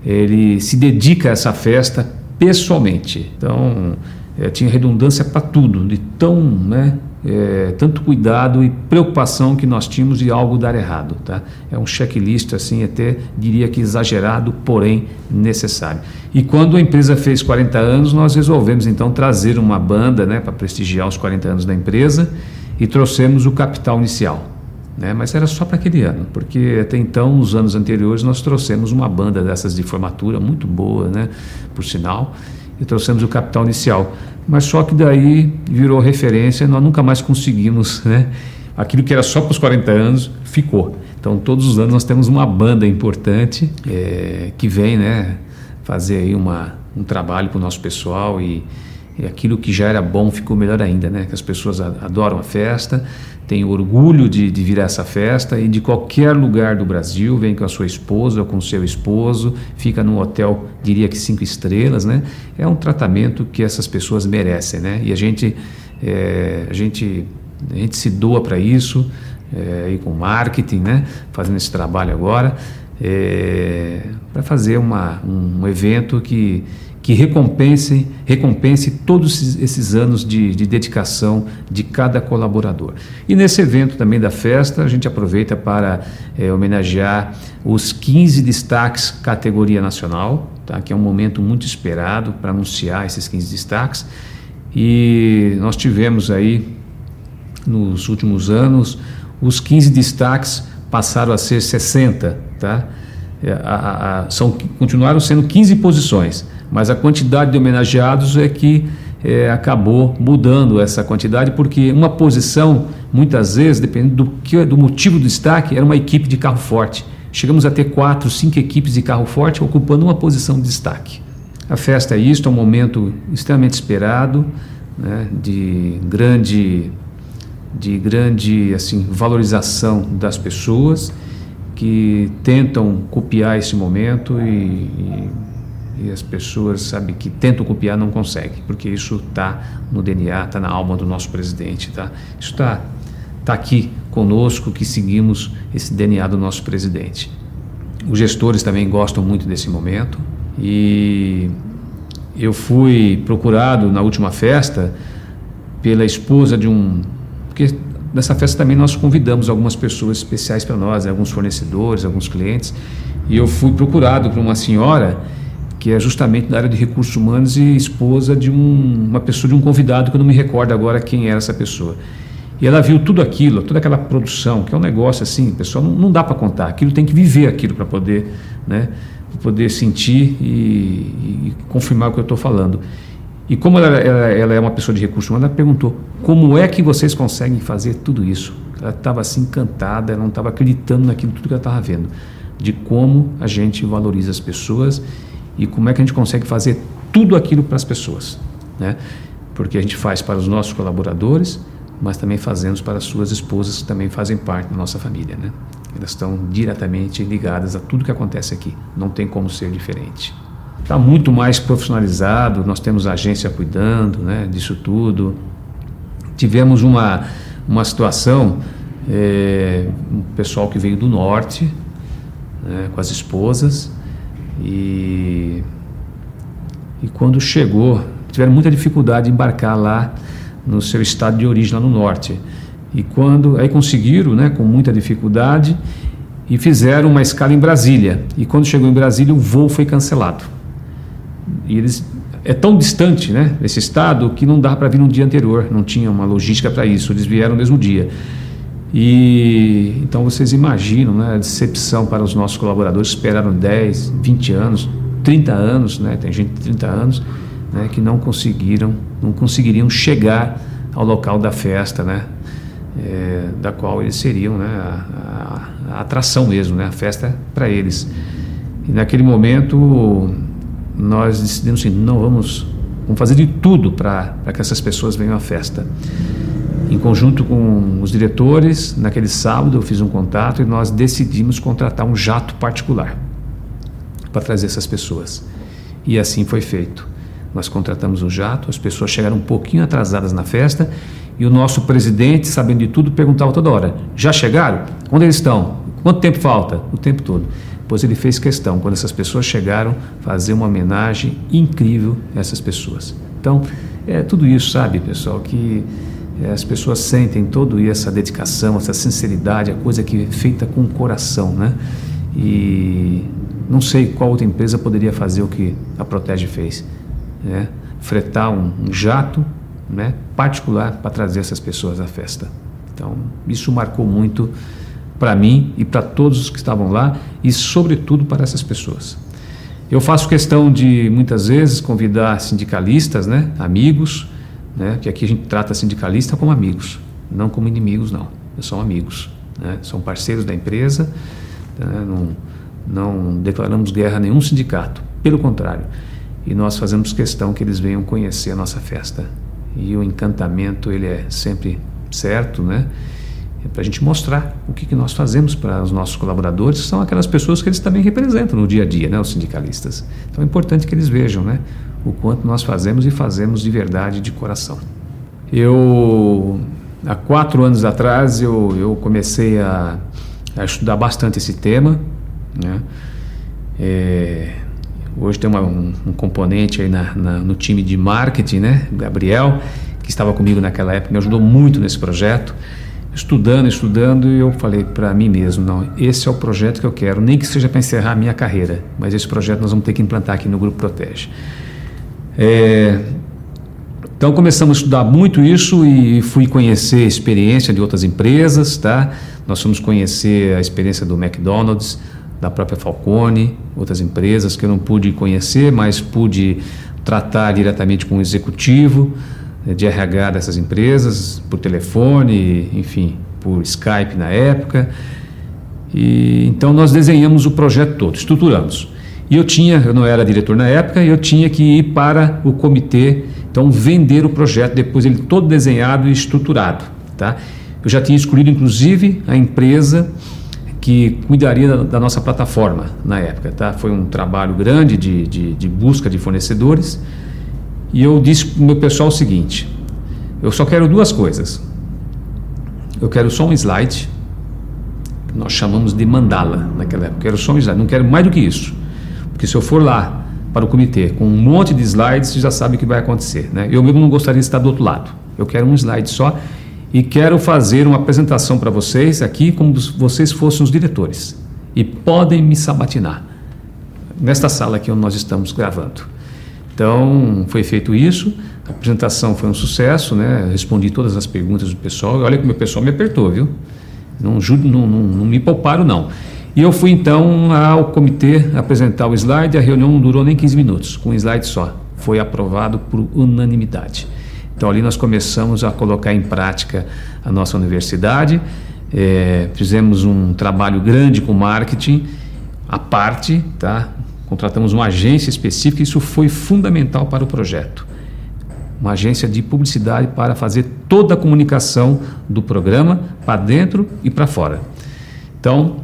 ele se dedica a essa festa pessoalmente. Então, é, tinha redundância para tudo, de tão, né, é, tanto cuidado e preocupação que nós tínhamos de algo dar errado. Tá? É um checklist, assim, até diria que exagerado, porém necessário. E quando a empresa fez 40 anos, nós resolvemos então trazer uma banda né, para prestigiar os 40 anos da empresa e trouxemos o capital inicial. Né? Mas era só para aquele ano, porque até então, nos anos anteriores, nós trouxemos uma banda dessas de formatura muito boa, né, por sinal e trouxemos o capital inicial. Mas só que daí virou referência, nós nunca mais conseguimos, né? Aquilo que era só para os 40 anos ficou. Então, todos os anos nós temos uma banda importante é, que vem, né, fazer aí uma, um trabalho para o nosso pessoal e, e aquilo que já era bom ficou melhor ainda, né? Que as pessoas adoram a festa, tem orgulho de, de vir a essa festa e de qualquer lugar do Brasil, vem com a sua esposa ou com o seu esposo, fica num hotel, diria que cinco estrelas, né? É um tratamento que essas pessoas merecem, né? E a gente, é, a gente, a gente se doa para isso, é, e com marketing, né? Fazendo esse trabalho agora, é, para fazer uma, um evento que que recompense, recompense todos esses anos de, de, dedicação de cada colaborador. E nesse evento também da festa, a gente aproveita para é, homenagear os 15 destaques categoria nacional, tá? que é um momento muito esperado para anunciar esses 15 destaques. E nós tivemos aí, nos últimos anos, os 15 destaques passaram a ser 60, tá? É, a, a, a, são, continuaram sendo 15 posições mas a quantidade de homenageados é que é, acabou mudando essa quantidade, porque uma posição, muitas vezes, dependendo do, que, do motivo do destaque, era uma equipe de carro forte. Chegamos a ter quatro, cinco equipes de carro forte ocupando uma posição de destaque. A festa é isto, é um momento extremamente esperado, né, de grande, de grande assim, valorização das pessoas que tentam copiar esse momento e, e, e as pessoas sabe que tentam copiar não conseguem, porque isso está no DNA, está na alma do nosso presidente, tá? Isso está tá aqui conosco que seguimos esse DNA do nosso presidente. Os gestores também gostam muito desse momento e eu fui procurado na última festa pela esposa de um porque nessa festa também nós convidamos algumas pessoas especiais para nós, né, alguns fornecedores, alguns clientes, e eu fui procurado por uma senhora que é justamente da área de recursos humanos e esposa de um, uma pessoa de um convidado que eu não me recordo agora quem era essa pessoa. E ela viu tudo aquilo, toda aquela produção, que é um negócio assim, pessoal, não, não dá para contar. Aquilo tem que viver aquilo para poder, né, poder sentir e, e confirmar o que eu estou falando. E como ela, ela, ela, é uma pessoa de recursos humanos, ela perguntou como é que vocês conseguem fazer tudo isso. Ela estava assim encantada, ela não estava acreditando naquilo tudo que ela estava vendo, de como a gente valoriza as pessoas e como é que a gente consegue fazer tudo aquilo para as pessoas, né? Porque a gente faz para os nossos colaboradores, mas também fazemos para as suas esposas que também fazem parte da nossa família, né? Elas estão diretamente ligadas a tudo que acontece aqui. Não tem como ser diferente está muito mais profissionalizado, nós temos agência cuidando né, disso tudo. Tivemos uma, uma situação, é, um pessoal que veio do norte, né, com as esposas, e, e quando chegou, tiveram muita dificuldade de embarcar lá no seu estado de origem, lá no norte. E quando aí conseguiram, né, com muita dificuldade, e fizeram uma escala em Brasília. E quando chegou em Brasília, o voo foi cancelado. E eles é tão distante, né, esse estado que não dá para vir no dia anterior, não tinha uma logística para isso. Eles vieram no mesmo dia. E então vocês imaginam, né, a decepção para os nossos colaboradores, esperaram 10, 20 anos, 30 anos, né, tem gente de 30 anos, né, que não conseguiram, não conseguiriam chegar ao local da festa, né, é, da qual eles seriam, né, a, a, atração mesmo, né, a festa para eles. E naquele momento nós decidimos assim, não vamos, vamos fazer de tudo para que essas pessoas venham à festa. Em conjunto com os diretores, naquele sábado eu fiz um contato e nós decidimos contratar um jato particular para trazer essas pessoas. E assim foi feito. Nós contratamos o jato, as pessoas chegaram um pouquinho atrasadas na festa e o nosso presidente, sabendo de tudo, perguntava toda hora: já chegaram? Onde eles estão? Quanto tempo falta? O tempo todo pois ele fez questão, quando essas pessoas chegaram, fazer uma homenagem incrível a essas pessoas. Então, é tudo isso, sabe, pessoal, que as pessoas sentem toda essa dedicação, essa sinceridade, a coisa que é feita com o coração, né? E não sei qual outra empresa poderia fazer o que a Protege fez, né? Fretar um, um jato, né? Particular para trazer essas pessoas à festa. Então, isso marcou muito para mim e para todos os que estavam lá e, sobretudo, para essas pessoas. Eu faço questão de, muitas vezes, convidar sindicalistas, né, amigos, né, que aqui a gente trata sindicalista como amigos, não como inimigos, não. São amigos, né, são parceiros da empresa, né, não, não declaramos guerra a nenhum sindicato, pelo contrário. E nós fazemos questão que eles venham conhecer a nossa festa. E o encantamento, ele é sempre certo, né? é para a gente mostrar o que, que nós fazemos para os nossos colaboradores, que são aquelas pessoas que eles também representam no dia a dia, né, os sindicalistas. Então é importante que eles vejam né, o quanto nós fazemos e fazemos de verdade, de coração. Eu, há quatro anos atrás, eu, eu comecei a, a estudar bastante esse tema. Né? É, hoje tem uma, um, um, componente aí na, na, no time de marketing, né, Gabriel, que estava comigo naquela época, me ajudou muito nesse projeto estudando, estudando, e eu falei para mim mesmo, não, esse é o projeto que eu quero, nem que seja para encerrar a minha carreira, mas esse projeto nós vamos ter que implantar aqui no Grupo Protege. É, então começamos a estudar muito isso e fui conhecer a experiência de outras empresas, tá? Nós fomos conhecer a experiência do McDonald's, da própria Falcone, outras empresas que eu não pude conhecer, mas pude tratar diretamente com o executivo né, de RH dessas empresas, por telefone, enfim, por Skype na época. E, então nós desenhamos o projeto todo, estruturamos. E eu tinha, eu não era diretor na época, eu tinha que ir para o comitê, então vender o projeto, depois ele todo desenhado e estruturado. Tá? Eu já tinha escolhido, inclusive, a empresa que cuidaria da, da nossa plataforma na época. Tá? Foi um trabalho grande de, de, de busca de fornecedores. E eu disse para o meu pessoal o seguinte: eu só quero duas coisas. Eu quero só um slide, nós chamamos de mandala naquela época. Eu quero só um slide, não quero mais do que isso. Porque se eu for lá para o comitê com um monte de slides, você já sabe o que vai acontecer. Né? Eu mesmo não gostaria de estar do outro lado. Eu quero um slide só e quero fazer uma apresentação para vocês aqui como vocês fossem os diretores. E podem me sabatinar nesta sala aqui onde nós estamos gravando. Então, foi feito isso, a apresentação foi um sucesso, né? respondi todas as perguntas do pessoal, olha que o meu pessoal me apertou, viu? Não, não, não, não me pouparam, não. E eu fui então ao comitê apresentar o slide, a reunião não durou nem 15 minutos, com um slide só. Foi aprovado por unanimidade. Então ali nós começamos a colocar em prática a nossa universidade, é, fizemos um trabalho grande com marketing, à parte, tá? contratamos uma agência específica, isso foi fundamental para o projeto. Uma agência de publicidade para fazer toda a comunicação do programa para dentro e para fora. Então,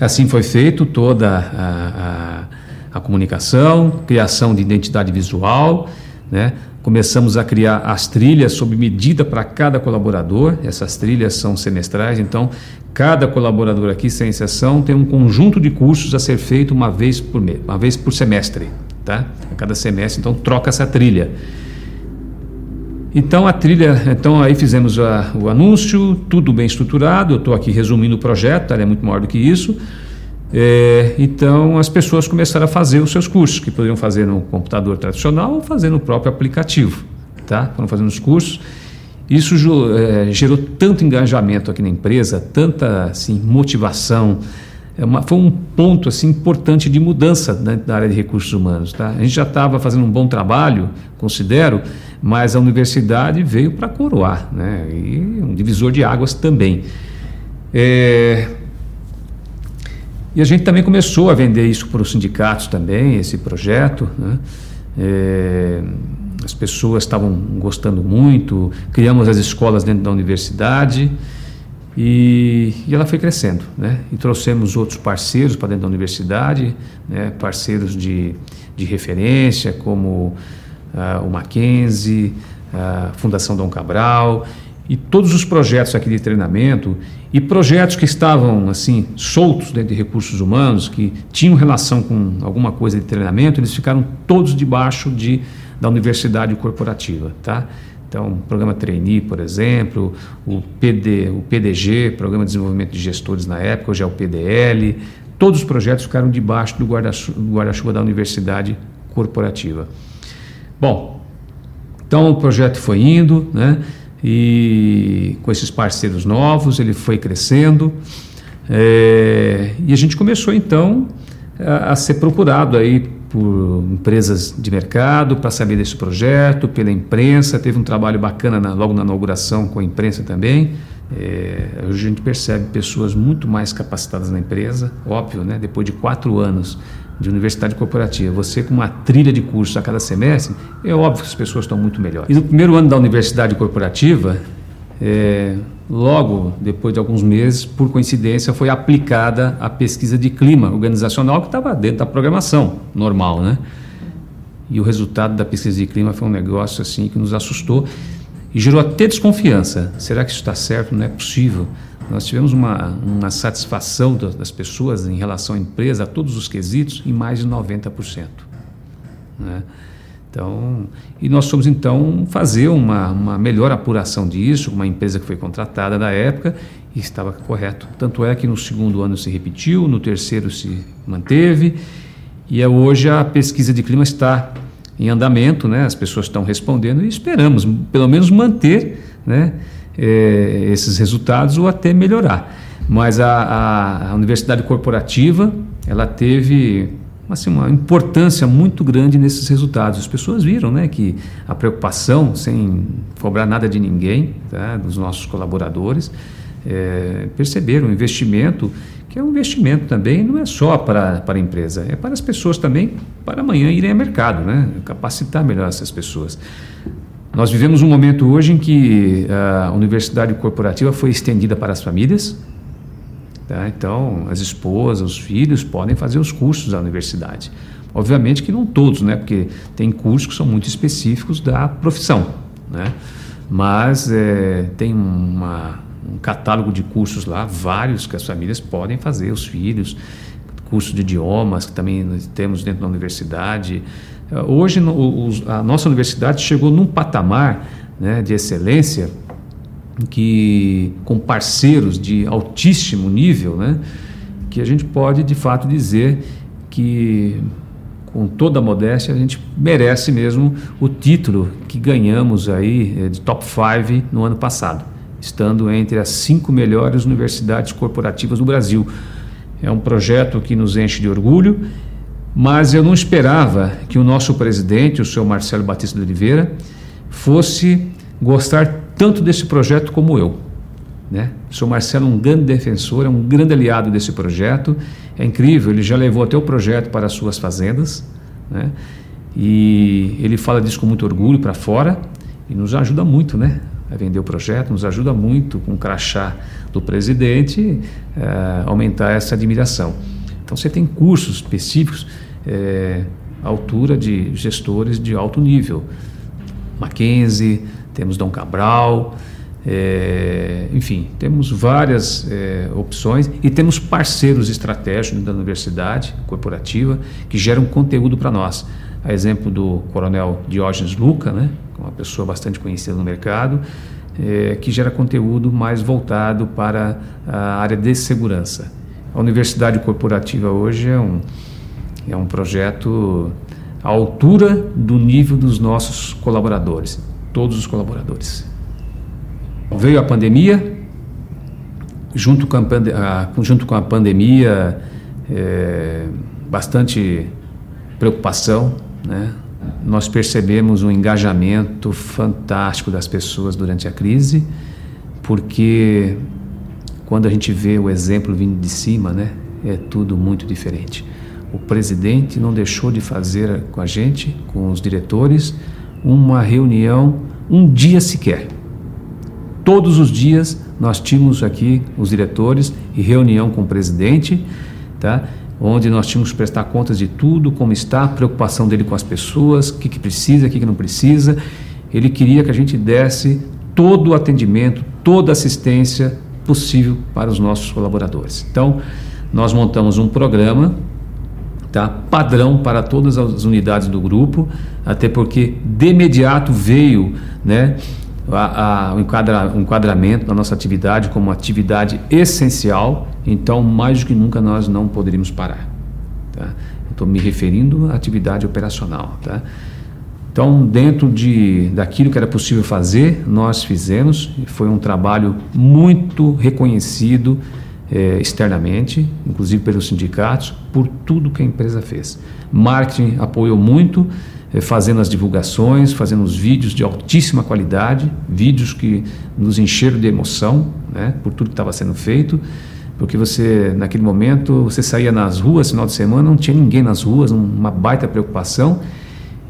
Assim foi feito toda a, a, a comunicação, criação de identidade visual, né? Começamos a criar as trilhas sob medida para cada colaborador. Essas trilhas são semestrais, então cada colaborador aqui, sem exceção, tem um conjunto de cursos a ser feito uma vez por mês, uma vez por semestre, tá? A cada semestre, então troca essa trilha. Então a trilha, então aí fizemos a, o anúncio, tudo bem estruturado. Eu estou aqui resumindo o projeto, ele é muito maior do que isso. É, então as pessoas começaram a fazer os seus cursos, que poderiam fazer no computador tradicional ou fazer no próprio aplicativo, tá? Foram fazendo os cursos. Isso é, gerou tanto engajamento aqui na empresa, tanta assim, motivação. É uma, foi um ponto assim importante de mudança da área de recursos humanos. Tá? A gente já estava fazendo um bom trabalho, considero, mas a universidade veio para coroar, né? e um divisor de águas também. É... E a gente também começou a vender isso para os sindicatos também, esse projeto. Né? É... As pessoas estavam gostando muito, criamos as escolas dentro da universidade e, e ela foi crescendo. Né? E trouxemos outros parceiros para dentro da universidade, né? parceiros de, de referência, como uh, o Mackenzie, a Fundação Dom Cabral e todos os projetos aqui de treinamento e projetos que estavam assim soltos dentro de recursos humanos que tinham relação com alguma coisa de treinamento eles ficaram todos debaixo de da universidade corporativa tá então o programa trainee por exemplo o PD o PDG programa de desenvolvimento de gestores na época hoje é o PDL todos os projetos ficaram debaixo do guarda-chuva guarda da universidade corporativa Bom, então o projeto foi indo, né? E com esses parceiros novos, ele foi crescendo. É, e a gente começou então a, a, ser procurado aí por empresas de mercado para saber desse projeto, pela imprensa. Teve um trabalho bacana na, logo na inauguração com a imprensa também. É, hoje a gente percebe pessoas muito mais capacitadas na empresa, óbvio, né? depois de quatro anos de universidade corporativa, você com uma trilha de cursos a cada semestre, é óbvio que as pessoas estão muito melhores. E no primeiro ano da universidade corporativa, é, logo depois de alguns meses, por coincidência, foi aplicada a pesquisa de clima organizacional que estava dentro da programação normal, né? E o resultado da pesquisa de clima foi um negócio assim que nos assustou e gerou até desconfiança. Será que isso está certo? Não é possível. Nós tivemos uma, uma satisfação das pessoas em relação à empresa, a todos os quesitos, em mais de 90%. Né? Então, e nós fomos então fazer uma, uma melhor apuração disso, uma empresa que foi contratada na época e estava correto. Tanto é que no segundo ano se repetiu, no terceiro se manteve e é hoje a pesquisa de clima está em andamento, né? as pessoas estão respondendo e esperamos pelo menos manter né? é, esses resultados ou até melhorar. Mas a, a, a, universidade corporativa ela teve assim, uma importância muito grande nesses resultados. As pessoas viram né, que a preocupação, sem cobrar nada de ninguém, tá, dos nossos colaboradores, é, perceberam o investimento, que é um investimento também, não é só para, para a empresa, é para as pessoas também, para amanhã irem ao mercado, né, capacitar melhor essas pessoas. Nós vivemos um momento hoje em que a universidade corporativa foi estendida para as famílias, Tá? Então, as esposas, os filhos podem fazer os cursos da universidade. Obviamente que não todos, né? porque tem cursos que são muito específicos da profissão. Né? Mas é, tem uma, um catálogo de cursos lá, vários que as famílias podem fazer, os filhos, curso de idiomas que também temos dentro da universidade. Hoje, a nossa universidade chegou num patamar né, de excelência que com parceiros de altíssimo nível, né, que a gente pode de fato dizer que com toda a modéstia a gente merece mesmo o título que ganhamos aí eh, de top 5 no ano passado, estando entre as cinco melhores universidades corporativas do Brasil. É um projeto que nos enche de orgulho, mas eu não esperava que o nosso presidente, o senhor Marcelo Batista de Oliveira, fosse gostar tanto desse projeto como eu. Né? O senhor Marcelo é um grande defensor, é um grande aliado desse projeto. É incrível, ele já levou até o projeto para as suas fazendas. Né? E ele fala disso com muito orgulho para fora e nos ajuda muito né? a vender o projeto, nos ajuda muito com o crachá do presidente é, aumentar essa admiração. Então você tem cursos específicos é, à altura de gestores de alto nível. Mackenzie, temos Dom Cabral, é, enfim, temos várias é, opções e temos parceiros estratégicos da universidade corporativa que geram conteúdo para nós. A exemplo do coronel Diógenes Luca, né, é uma pessoa bastante conhecida no mercado, é, que gera conteúdo mais voltado para a área de segurança. A universidade corporativa hoje é um, é um projeto à altura do nível dos nossos colaboradores todos os colaboradores. Veio a pandemia, junto com a, junto com a pandemia, é, bastante preocupação, né? Nós percebemos um engajamento fantástico das pessoas durante a crise, porque quando a gente vê o exemplo vindo de cima, né, é tudo muito diferente. O presidente não deixou de fazer com a gente, com os diretores, uma reunião um dia sequer. Todos os dias nós tínhamos aqui os diretores e reunião com o presidente, tá? onde nós tínhamos que prestar contas de tudo, como está, preocupação dele com as pessoas, o que, que precisa, o que, que não precisa. Ele queria que a gente desse todo o atendimento, toda a assistência possível para os nossos colaboradores. Então, nós montamos um programa tá? padrão para todas as unidades do grupo, até porque de imediato veio né, a, a, o, enquadra, o enquadramento da nossa atividade como atividade essencial, então mais do que nunca nós não poderíamos parar. Tá? Estou me referindo à atividade operacional. Tá? Então, dentro de, daquilo que era possível fazer, nós fizemos, foi um trabalho muito reconhecido é, externamente, inclusive pelos sindicatos, por tudo que a empresa fez. Marketing apoiou muito, é, fazendo as divulgações, fazendo os vídeos de altíssima qualidade, vídeos que nos encheram de emoção, né, por tudo que estava sendo feito, porque você, naquele momento, você saía nas ruas, final de semana, não tinha ninguém nas ruas, uma baita preocupação,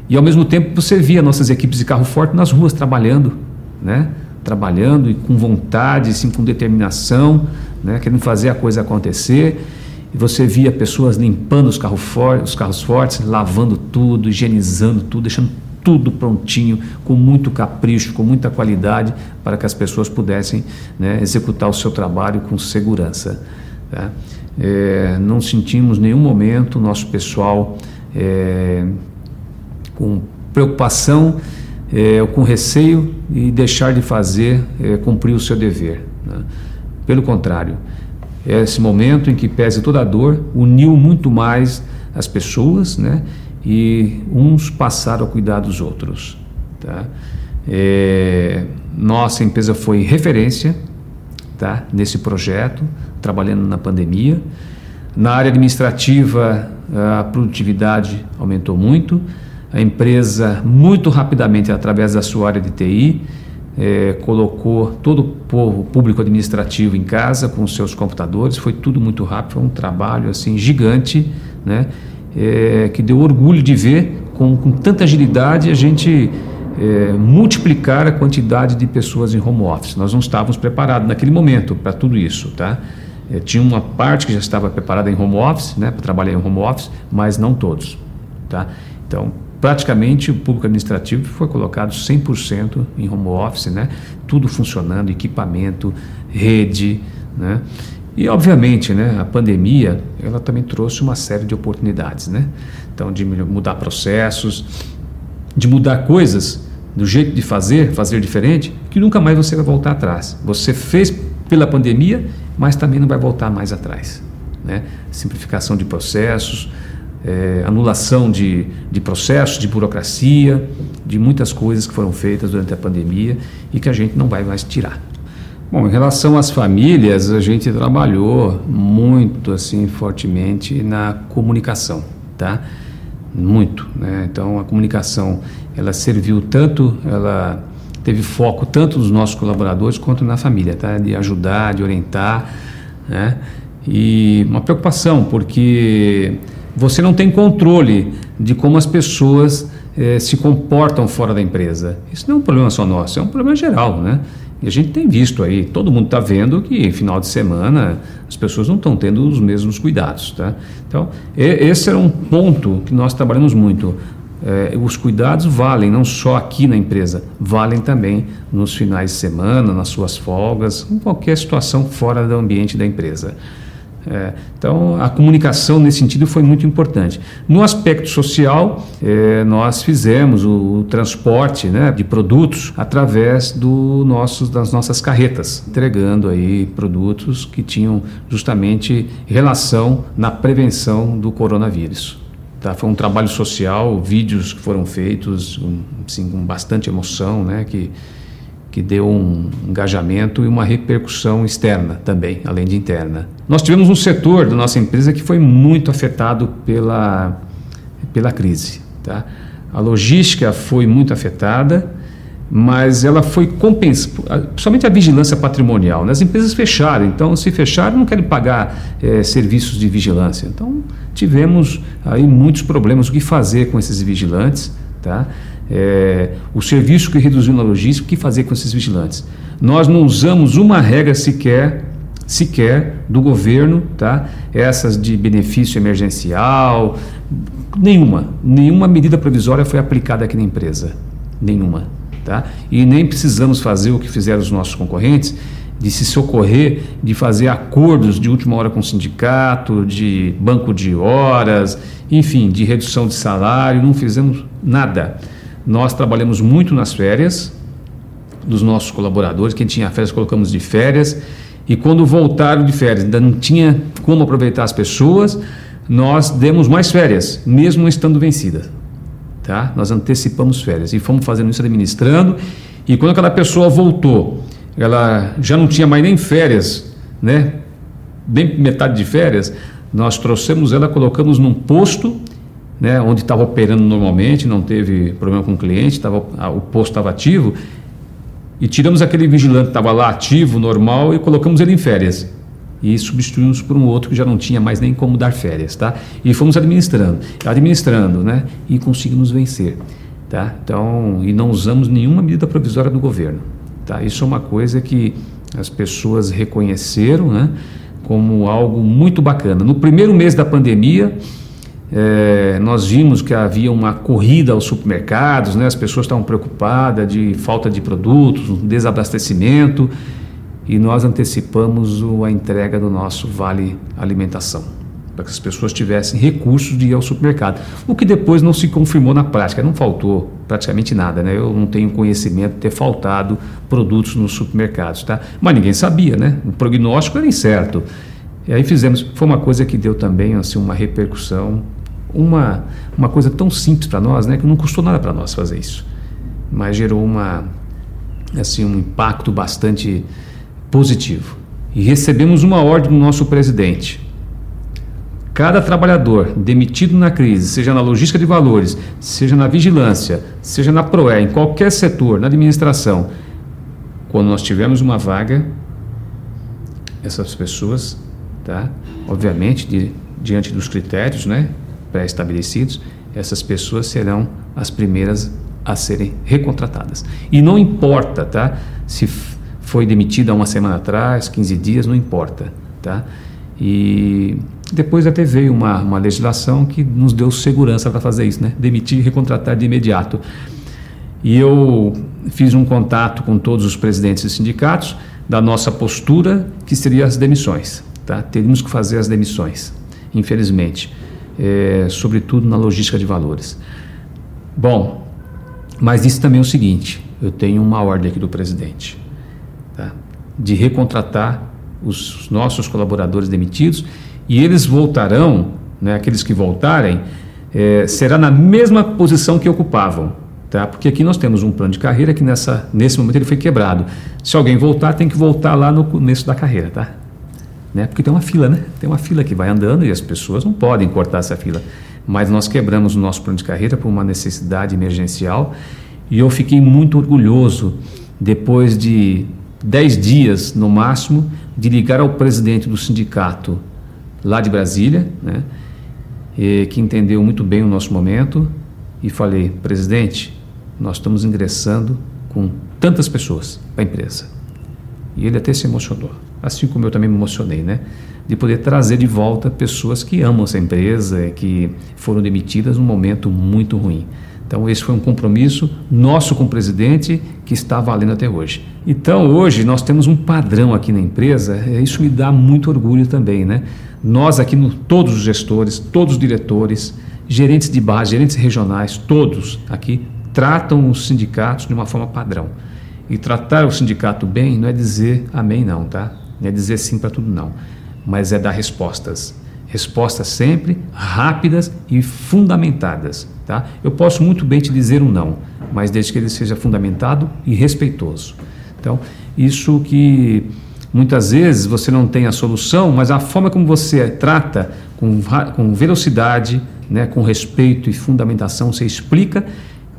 e ao mesmo tempo você via nossas equipes de carro forte nas ruas trabalhando, né, trabalhando e com vontade, sim, com determinação, né, querendo fazer a coisa acontecer. E você via pessoas limpando os, carro for os carros fortes, lavando tudo, higienizando tudo, deixando tudo prontinho, com muito capricho, com muita qualidade, para que as pessoas pudessem né, executar o seu trabalho com segurança. Tá? É, não sentimos nenhum momento nosso pessoal é, com preocupação é, ou com receio e deixar de fazer, é, cumprir o seu dever. Né? Pelo contrário, é esse momento em que, pese toda a dor, uniu muito mais as pessoas, né? E uns passaram a cuidar dos outros. Tá? É, nossa empresa foi referência tá? nesse projeto, trabalhando na pandemia. Na área administrativa, a produtividade aumentou muito. A empresa, muito rapidamente, através da sua área de TI, é, colocou todo o povo, público administrativo em casa com seus computadores. Foi tudo muito rápido, foi um trabalho assim gigante, né? É, que deu orgulho de ver com, com tanta agilidade a gente é, multiplicar a quantidade de pessoas em home office. Nós não estávamos preparados naquele momento para tudo isso, tá? É, tinha uma parte que já estava preparada em home office, né, para trabalhar em home office, mas não todos, tá? Então, praticamente o público administrativo foi colocado 100% em home office, né? Tudo funcionando, equipamento, rede, né? E obviamente, né, a pandemia, ela também trouxe uma série de oportunidades, né? Então, de mudar processos, de mudar coisas do jeito de fazer, fazer diferente, que nunca mais você vai voltar atrás. Você fez pela pandemia, mas também não vai voltar mais atrás, né? Simplificação de processos, é, anulação de, de processos, de burocracia, de muitas coisas que foram feitas durante a pandemia e que a gente não vai mais tirar. Bom, em relação às famílias, a gente trabalhou muito assim fortemente na comunicação, tá? Muito, né? Então a comunicação ela serviu tanto, ela teve foco tanto nos nossos colaboradores quanto na família, tá? De ajudar, de orientar, né? E uma preocupação porque você não tem controle de como as pessoas eh, se comportam fora da empresa. Isso não é um problema só nosso, é um problema geral, né? E a gente tem visto aí, todo mundo está vendo que final de semana as pessoas não estão tendo os mesmos cuidados, tá? Então, esse era um ponto que nós trabalhamos muito. É, os cuidados valem não só aqui na empresa, valem também nos finais de semana, nas suas folgas, em qualquer situação fora do ambiente da empresa. É, então, a comunicação nesse sentido foi muito importante. No aspecto social, é, nós fizemos o, o transporte né, de produtos através do nossos, das nossas carretas, entregando aí produtos que tinham justamente relação na prevenção do coronavírus. Tá? Foi um trabalho social, vídeos que foram feitos assim, com bastante emoção, né, que que deu um engajamento e uma repercussão externa também, além de interna. Nós tivemos um setor da nossa empresa que foi muito afetado pela, pela crise. Tá? A logística foi muito afetada, mas ela foi compensada, somente a vigilância patrimonial. Né? As empresas fecharam, então se fecharam não querem pagar é, serviços de vigilância. Então tivemos aí muitos problemas, o que fazer com esses vigilantes, tá? É, o serviço que reduziu na logística, o que fazer com esses vigilantes? Nós não usamos uma regra sequer sequer do governo, tá? Essas de benefício emergencial, nenhuma, nenhuma medida provisória foi aplicada aqui na empresa, nenhuma, tá? E nem precisamos fazer o que fizeram os nossos concorrentes, de se socorrer, de fazer acordos de última hora com o sindicato, de banco de horas, enfim, de redução de salário, não fizemos nada. Nós trabalhamos muito nas férias dos nossos colaboradores. Quem tinha férias, colocamos de férias. E quando voltaram de férias, ainda não tinha como aproveitar as pessoas, nós demos mais férias, mesmo estando vencida. Tá? Nós antecipamos férias e fomos fazendo isso administrando. E quando aquela pessoa voltou, ela já não tinha mais nem férias, né? bem metade de férias, nós trouxemos ela, colocamos num posto né, onde estava operando normalmente, não teve problema com o cliente, tava, o posto estava ativo, e tiramos aquele vigilante que estava lá ativo, normal, e colocamos ele em férias. E substituímos por um outro que já não tinha mais nem como dar férias, tá? E fomos administrando, administrando, né? E conseguimos vencer, tá? Então, e não usamos nenhuma medida provisória do governo, tá? Isso é uma coisa que as pessoas reconheceram, né? Como algo muito bacana. No primeiro mês da pandemia, é, nós vimos que havia uma corrida aos supermercados, né? as pessoas estavam preocupadas de falta de produtos, desabastecimento, e nós antecipamos a entrega do nosso Vale Alimentação, para que as pessoas tivessem recursos de ir ao supermercado. O que depois não se confirmou na prática, não faltou praticamente nada, né? Eu não tenho conhecimento de ter faltado produtos nos supermercados, tá? Mas ninguém sabia, né? O prognóstico era incerto. E aí fizemos, foi uma coisa que deu também assim uma repercussão uma, uma coisa tão simples para nós, né, que não custou nada para nós fazer isso, mas gerou uma, assim, um impacto bastante positivo. E recebemos uma ordem do nosso presidente. cada trabalhador demitido na crise, seja na logística de valores, seja na vigilância, seja na PROE, em qualquer setor, na administração, quando nós tivermos uma vaga, essas pessoas, tá? obviamente, de, diante dos critérios né, pré-estabelecidos, essas pessoas serão as primeiras a serem recontratadas. E não importa tá, se foi demitida uma semana atrás, 15 dias, não importa. Tá? E depois até veio uma, uma legislação que nos deu segurança para fazer isso, né? demitir e recontratar de imediato. E eu fiz um contato com todos os presidentes de sindicatos da nossa postura, que seria as demissões. Tá? Teríamos que fazer as demissões, infelizmente, é, sobretudo na logística de valores. Bom, mas isso também é o seguinte: eu tenho uma ordem aqui do presidente tá? de recontratar os nossos colaboradores demitidos e eles voltarão, né, aqueles que voltarem, é, será na mesma posição que ocupavam. Tá? Porque aqui nós temos um plano de carreira que nessa, nesse momento ele foi quebrado. Se alguém voltar, tem que voltar lá no começo da carreira, tá? Né? Porque tem uma fila, né? Tem uma fila que vai andando e as pessoas não podem cortar essa fila. Mas nós quebramos o nosso plano de carreira por uma necessidade emergencial e eu fiquei muito orgulhoso depois de dez dias no máximo de ligar ao presidente do sindicato lá de Brasília, né? E, que entendeu muito bem o nosso momento e falei, presidente, nós estamos ingressando com tantas pessoas para a empresa. E ele até se emocionou, assim como eu também me emocionei, né? De poder trazer de volta pessoas que amam essa empresa, que foram demitidas num momento muito ruim. Então, esse foi um compromisso nosso com o presidente que está valendo até hoje. Então, hoje, nós temos um padrão aqui na empresa, isso me dá muito orgulho também, né? Nós aqui, todos os gestores, todos os diretores, gerentes de base, gerentes regionais, todos aqui tratam os sindicatos de uma forma padrão. E tratar o sindicato bem não é dizer amém, não, tá? Não é dizer sim para tudo, não. Mas é dar respostas. Respostas sempre rápidas e fundamentadas, tá? Eu posso muito bem te dizer um não, mas desde que ele seja fundamentado e respeitoso. Então, isso que muitas vezes você não tem a solução, mas a forma como você trata com, com velocidade, né, com respeito e fundamentação, você explica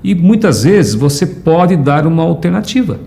e muitas vezes você pode dar uma alternativa.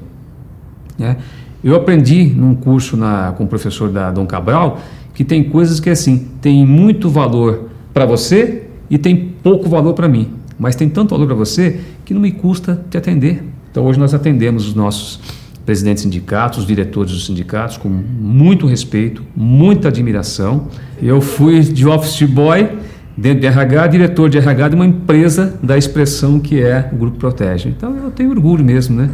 Né? Eu aprendi num curso na, com o professor da Dom Cabral que tem coisas que assim tem muito valor para você e tem pouco valor para mim, mas tem tanto valor para você que não me custa te atender. Então hoje nós atendemos os nossos presidentes de sindicatos, os diretores dos sindicatos com muito respeito, muita admiração. Eu fui de office boy dentro de RH, diretor de RH de uma empresa da expressão que é o Grupo Protege. Então eu tenho orgulho mesmo, né?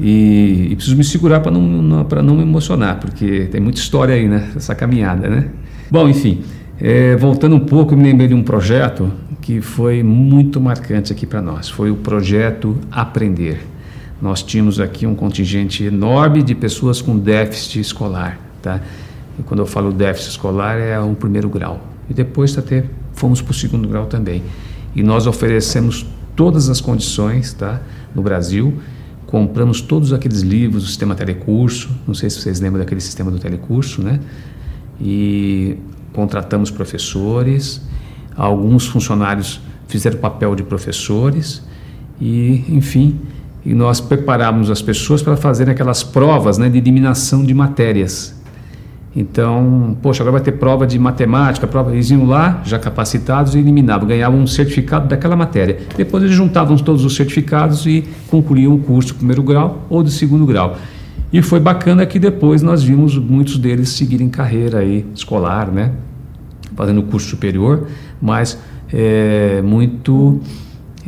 E, e preciso me segurar para não, não, não me emocionar, porque tem muita história aí, né? Essa caminhada, né? Bom, enfim, é, voltando um pouco, eu me lembrei de um projeto que foi muito marcante aqui para nós. Foi o projeto Aprender. Nós tínhamos aqui um contingente enorme de pessoas com déficit escolar, tá? E quando eu falo déficit escolar é um primeiro grau. E depois até fomos para o segundo grau também. E nós oferecemos todas as condições tá, no Brasil. Compramos todos aqueles livros do sistema telecurso. Não sei se vocês lembram daquele sistema do telecurso, né? E contratamos professores. Alguns funcionários fizeram papel de professores. E, enfim, e nós preparamos as pessoas para fazerem aquelas provas né, de eliminação de matérias. Então, poxa, agora vai ter prova de matemática, prova, eles iam lá, já capacitados, e eliminavam, ganhavam um certificado daquela matéria. Depois eles juntavam todos os certificados e concluíam o curso de primeiro grau ou de segundo grau. E foi bacana que depois nós vimos muitos deles seguirem carreira aí escolar, né? Fazendo curso superior, mas é, muito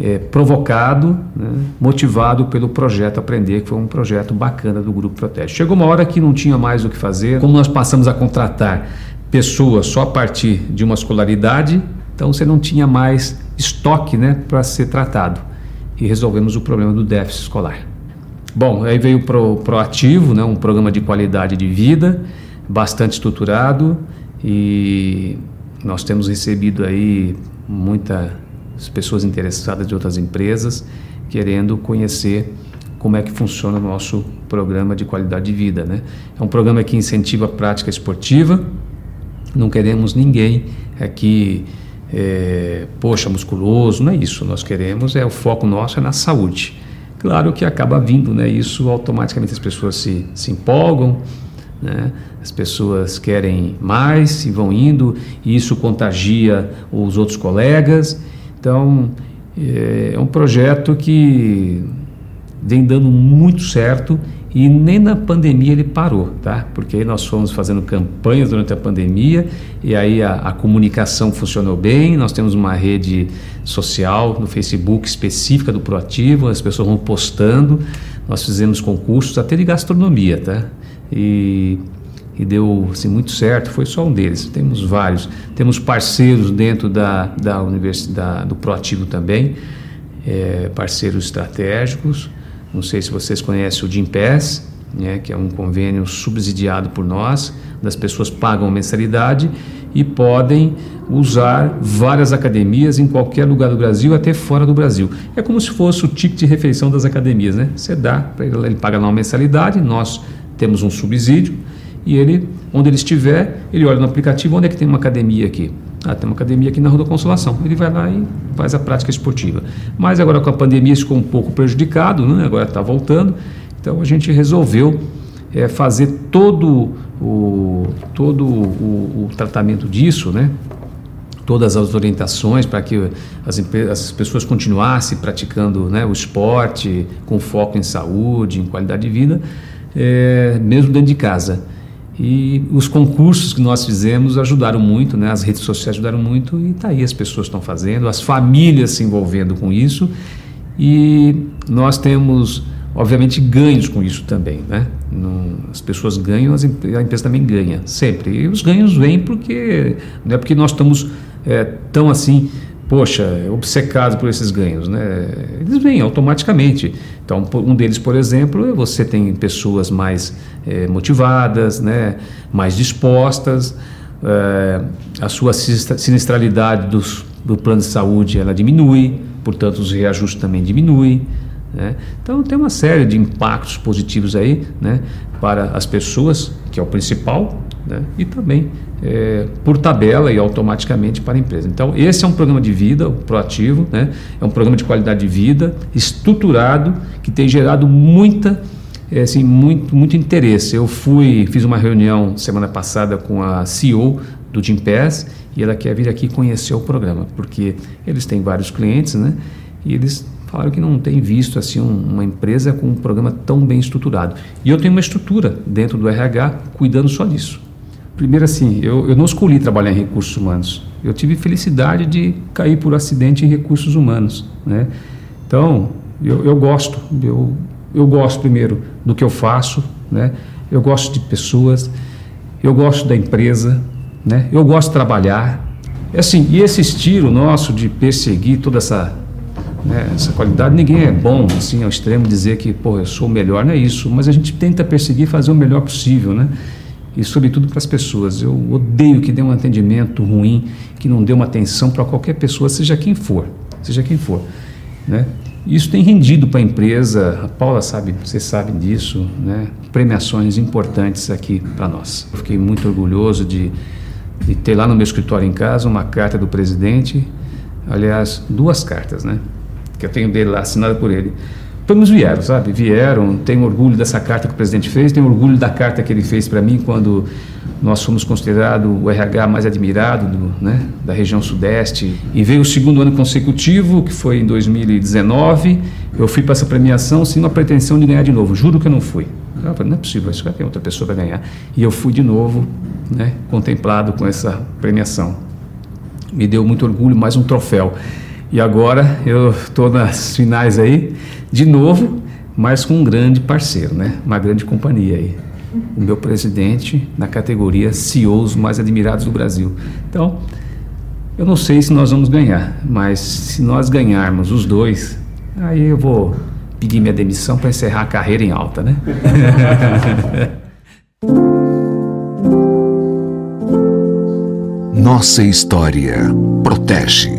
é, provocado, né, motivado pelo projeto Aprender, que foi um projeto bacana do Grupo Protege. Chegou uma hora que não tinha mais o que fazer, como nós passamos a contratar pessoas só a partir de uma escolaridade, então você não tinha mais estoque né, para ser tratado. E resolvemos o problema do déficit escolar. Bom, aí veio o Pro, Proativo, né, um programa de qualidade de vida, bastante estruturado, e nós temos recebido aí muita as pessoas interessadas de outras empresas querendo conhecer como é que funciona o nosso programa de qualidade de vida. Né? É um programa que incentiva a prática esportiva, não queremos ninguém aqui, é, poxa, musculoso, não é isso. Nós queremos, é o foco nosso é na saúde. Claro que acaba vindo, né? Isso automaticamente as pessoas se, se empolgam, né? As pessoas querem mais e vão indo, e isso contagia os outros colegas. Então, é, é um projeto que vem dando muito certo e nem na pandemia ele parou, tá? Porque aí nós fomos fazendo campanhas durante a pandemia e aí a, a, comunicação funcionou bem. Nós temos uma rede social no Facebook específica do Proativo, as pessoas vão postando. Nós fizemos concursos até de gastronomia, tá? E, e deu assim, muito certo. Foi só um deles. Temos vários. Temos parceiros dentro da, da universidade do Proativo também, é, parceiros estratégicos. Não sei se vocês conhecem o Gimpass, né, que é um convênio subsidiado por nós, das pessoas pagam mensalidade e podem usar várias academias em qualquer lugar do Brasil, até fora do Brasil. É como se fosse o ticket de refeição das academias, né? Você dá ele paga lá uma mensalidade, nós temos um subsídio e ele, onde ele estiver, ele olha no aplicativo onde é que tem uma academia aqui. Ah, tem uma academia aqui na Rua da Consolação. Ele vai lá e faz a prática esportiva. Mas agora com a pandemia ficou um pouco prejudicado, né? agora está voltando. Então a gente resolveu é, fazer todo o, todo o, o, tratamento disso, né? todas as orientações para que as, as pessoas continuassem praticando né, o esporte com foco em saúde, em qualidade de vida, é, mesmo dentro de casa. E os concursos que nós fizemos ajudaram muito, né? as redes sociais ajudaram muito, e está aí as pessoas estão fazendo, as famílias se envolvendo com isso, e nós temos, obviamente, ganhos com isso também. Né? as pessoas ganham, a empresa também ganha, sempre. E os ganhos vêm porque não é porque nós estamos é, tão assim poxa, obcecados por esses ganhos, né? Eles vêm automaticamente. Então, um deles, por exemplo, é você tem pessoas mais é, motivadas, né? mais dispostas, é, a sua sinistralidade dos, do plano de saúde ela diminui, portanto, os reajustes também diminuem. Né? Então, tem uma série de impactos positivos aí né? para as pessoas, que é o principal, né? e também é, por tabela e automaticamente para a empresa. Então, esse é um programa de vida proativo, né? é um programa de qualidade de vida estruturado que tem gerado muita, é, assim, muito, muito interesse. Eu fui, fiz uma reunião semana passada com a CEO do Gimpass e ela quer vir aqui conhecer o programa, porque eles têm vários clientes, né? E eles falaram que não tem visto assim um, uma empresa com um programa tão bem estruturado. E eu tenho uma estrutura dentro do RH cuidando só disso. Primeiro, assim, eu, eu não escolhi trabalhar em recursos humanos. Eu tive felicidade de cair por acidente em recursos humanos, né? Então, eu, eu gosto, eu, eu gosto primeiro do que eu faço, né? Eu gosto de pessoas, eu gosto da empresa, né? Eu gosto de trabalhar. É assim, e esse estilo nosso de perseguir toda essa né, essa qualidade, ninguém é bom assim ao extremo dizer que, pô, eu sou o melhor, não é isso, mas a gente tenta perseguir fazer o melhor possível, né? E, sobretudo, para as pessoas. Eu odeio que dê um atendimento ruim, que não dê uma atenção para qualquer pessoa, seja quem for, seja quem for, né? Isso tem rendido para a empresa, a Paula sabe, vocês sabem disso, né? premiações importantes aqui para nós. Eu fiquei muito orgulhoso de, de ter lá no meu escritório em casa uma carta do presidente, aliás, duas cartas, né? que eu tenho dele lá, assinada por ele Todos vieram, sabe? Vieram, tenho orgulho dessa carta que o presidente fez, tenho orgulho da carta que ele fez para mim quando nós fomos considerados o RH mais admirado do, né, da região sudeste. E veio o segundo ano consecutivo, que foi em 2019. Eu fui para essa premiação sem uma pretensão de ganhar de novo. Juro que eu não fui. Eu falei, não é possível, isso ter outra pessoa para ganhar. E eu fui de novo, né, contemplado com essa premiação. Me deu muito orgulho, mais um troféu. E agora eu estou nas finais aí, de novo, mas com um grande parceiro, né? Uma grande companhia aí. O meu presidente na categoria CEOs mais admirados do Brasil. Então, eu não sei se nós vamos ganhar, mas se nós ganharmos os dois, aí eu vou pedir minha demissão para encerrar a carreira em alta, né? Nossa história protege.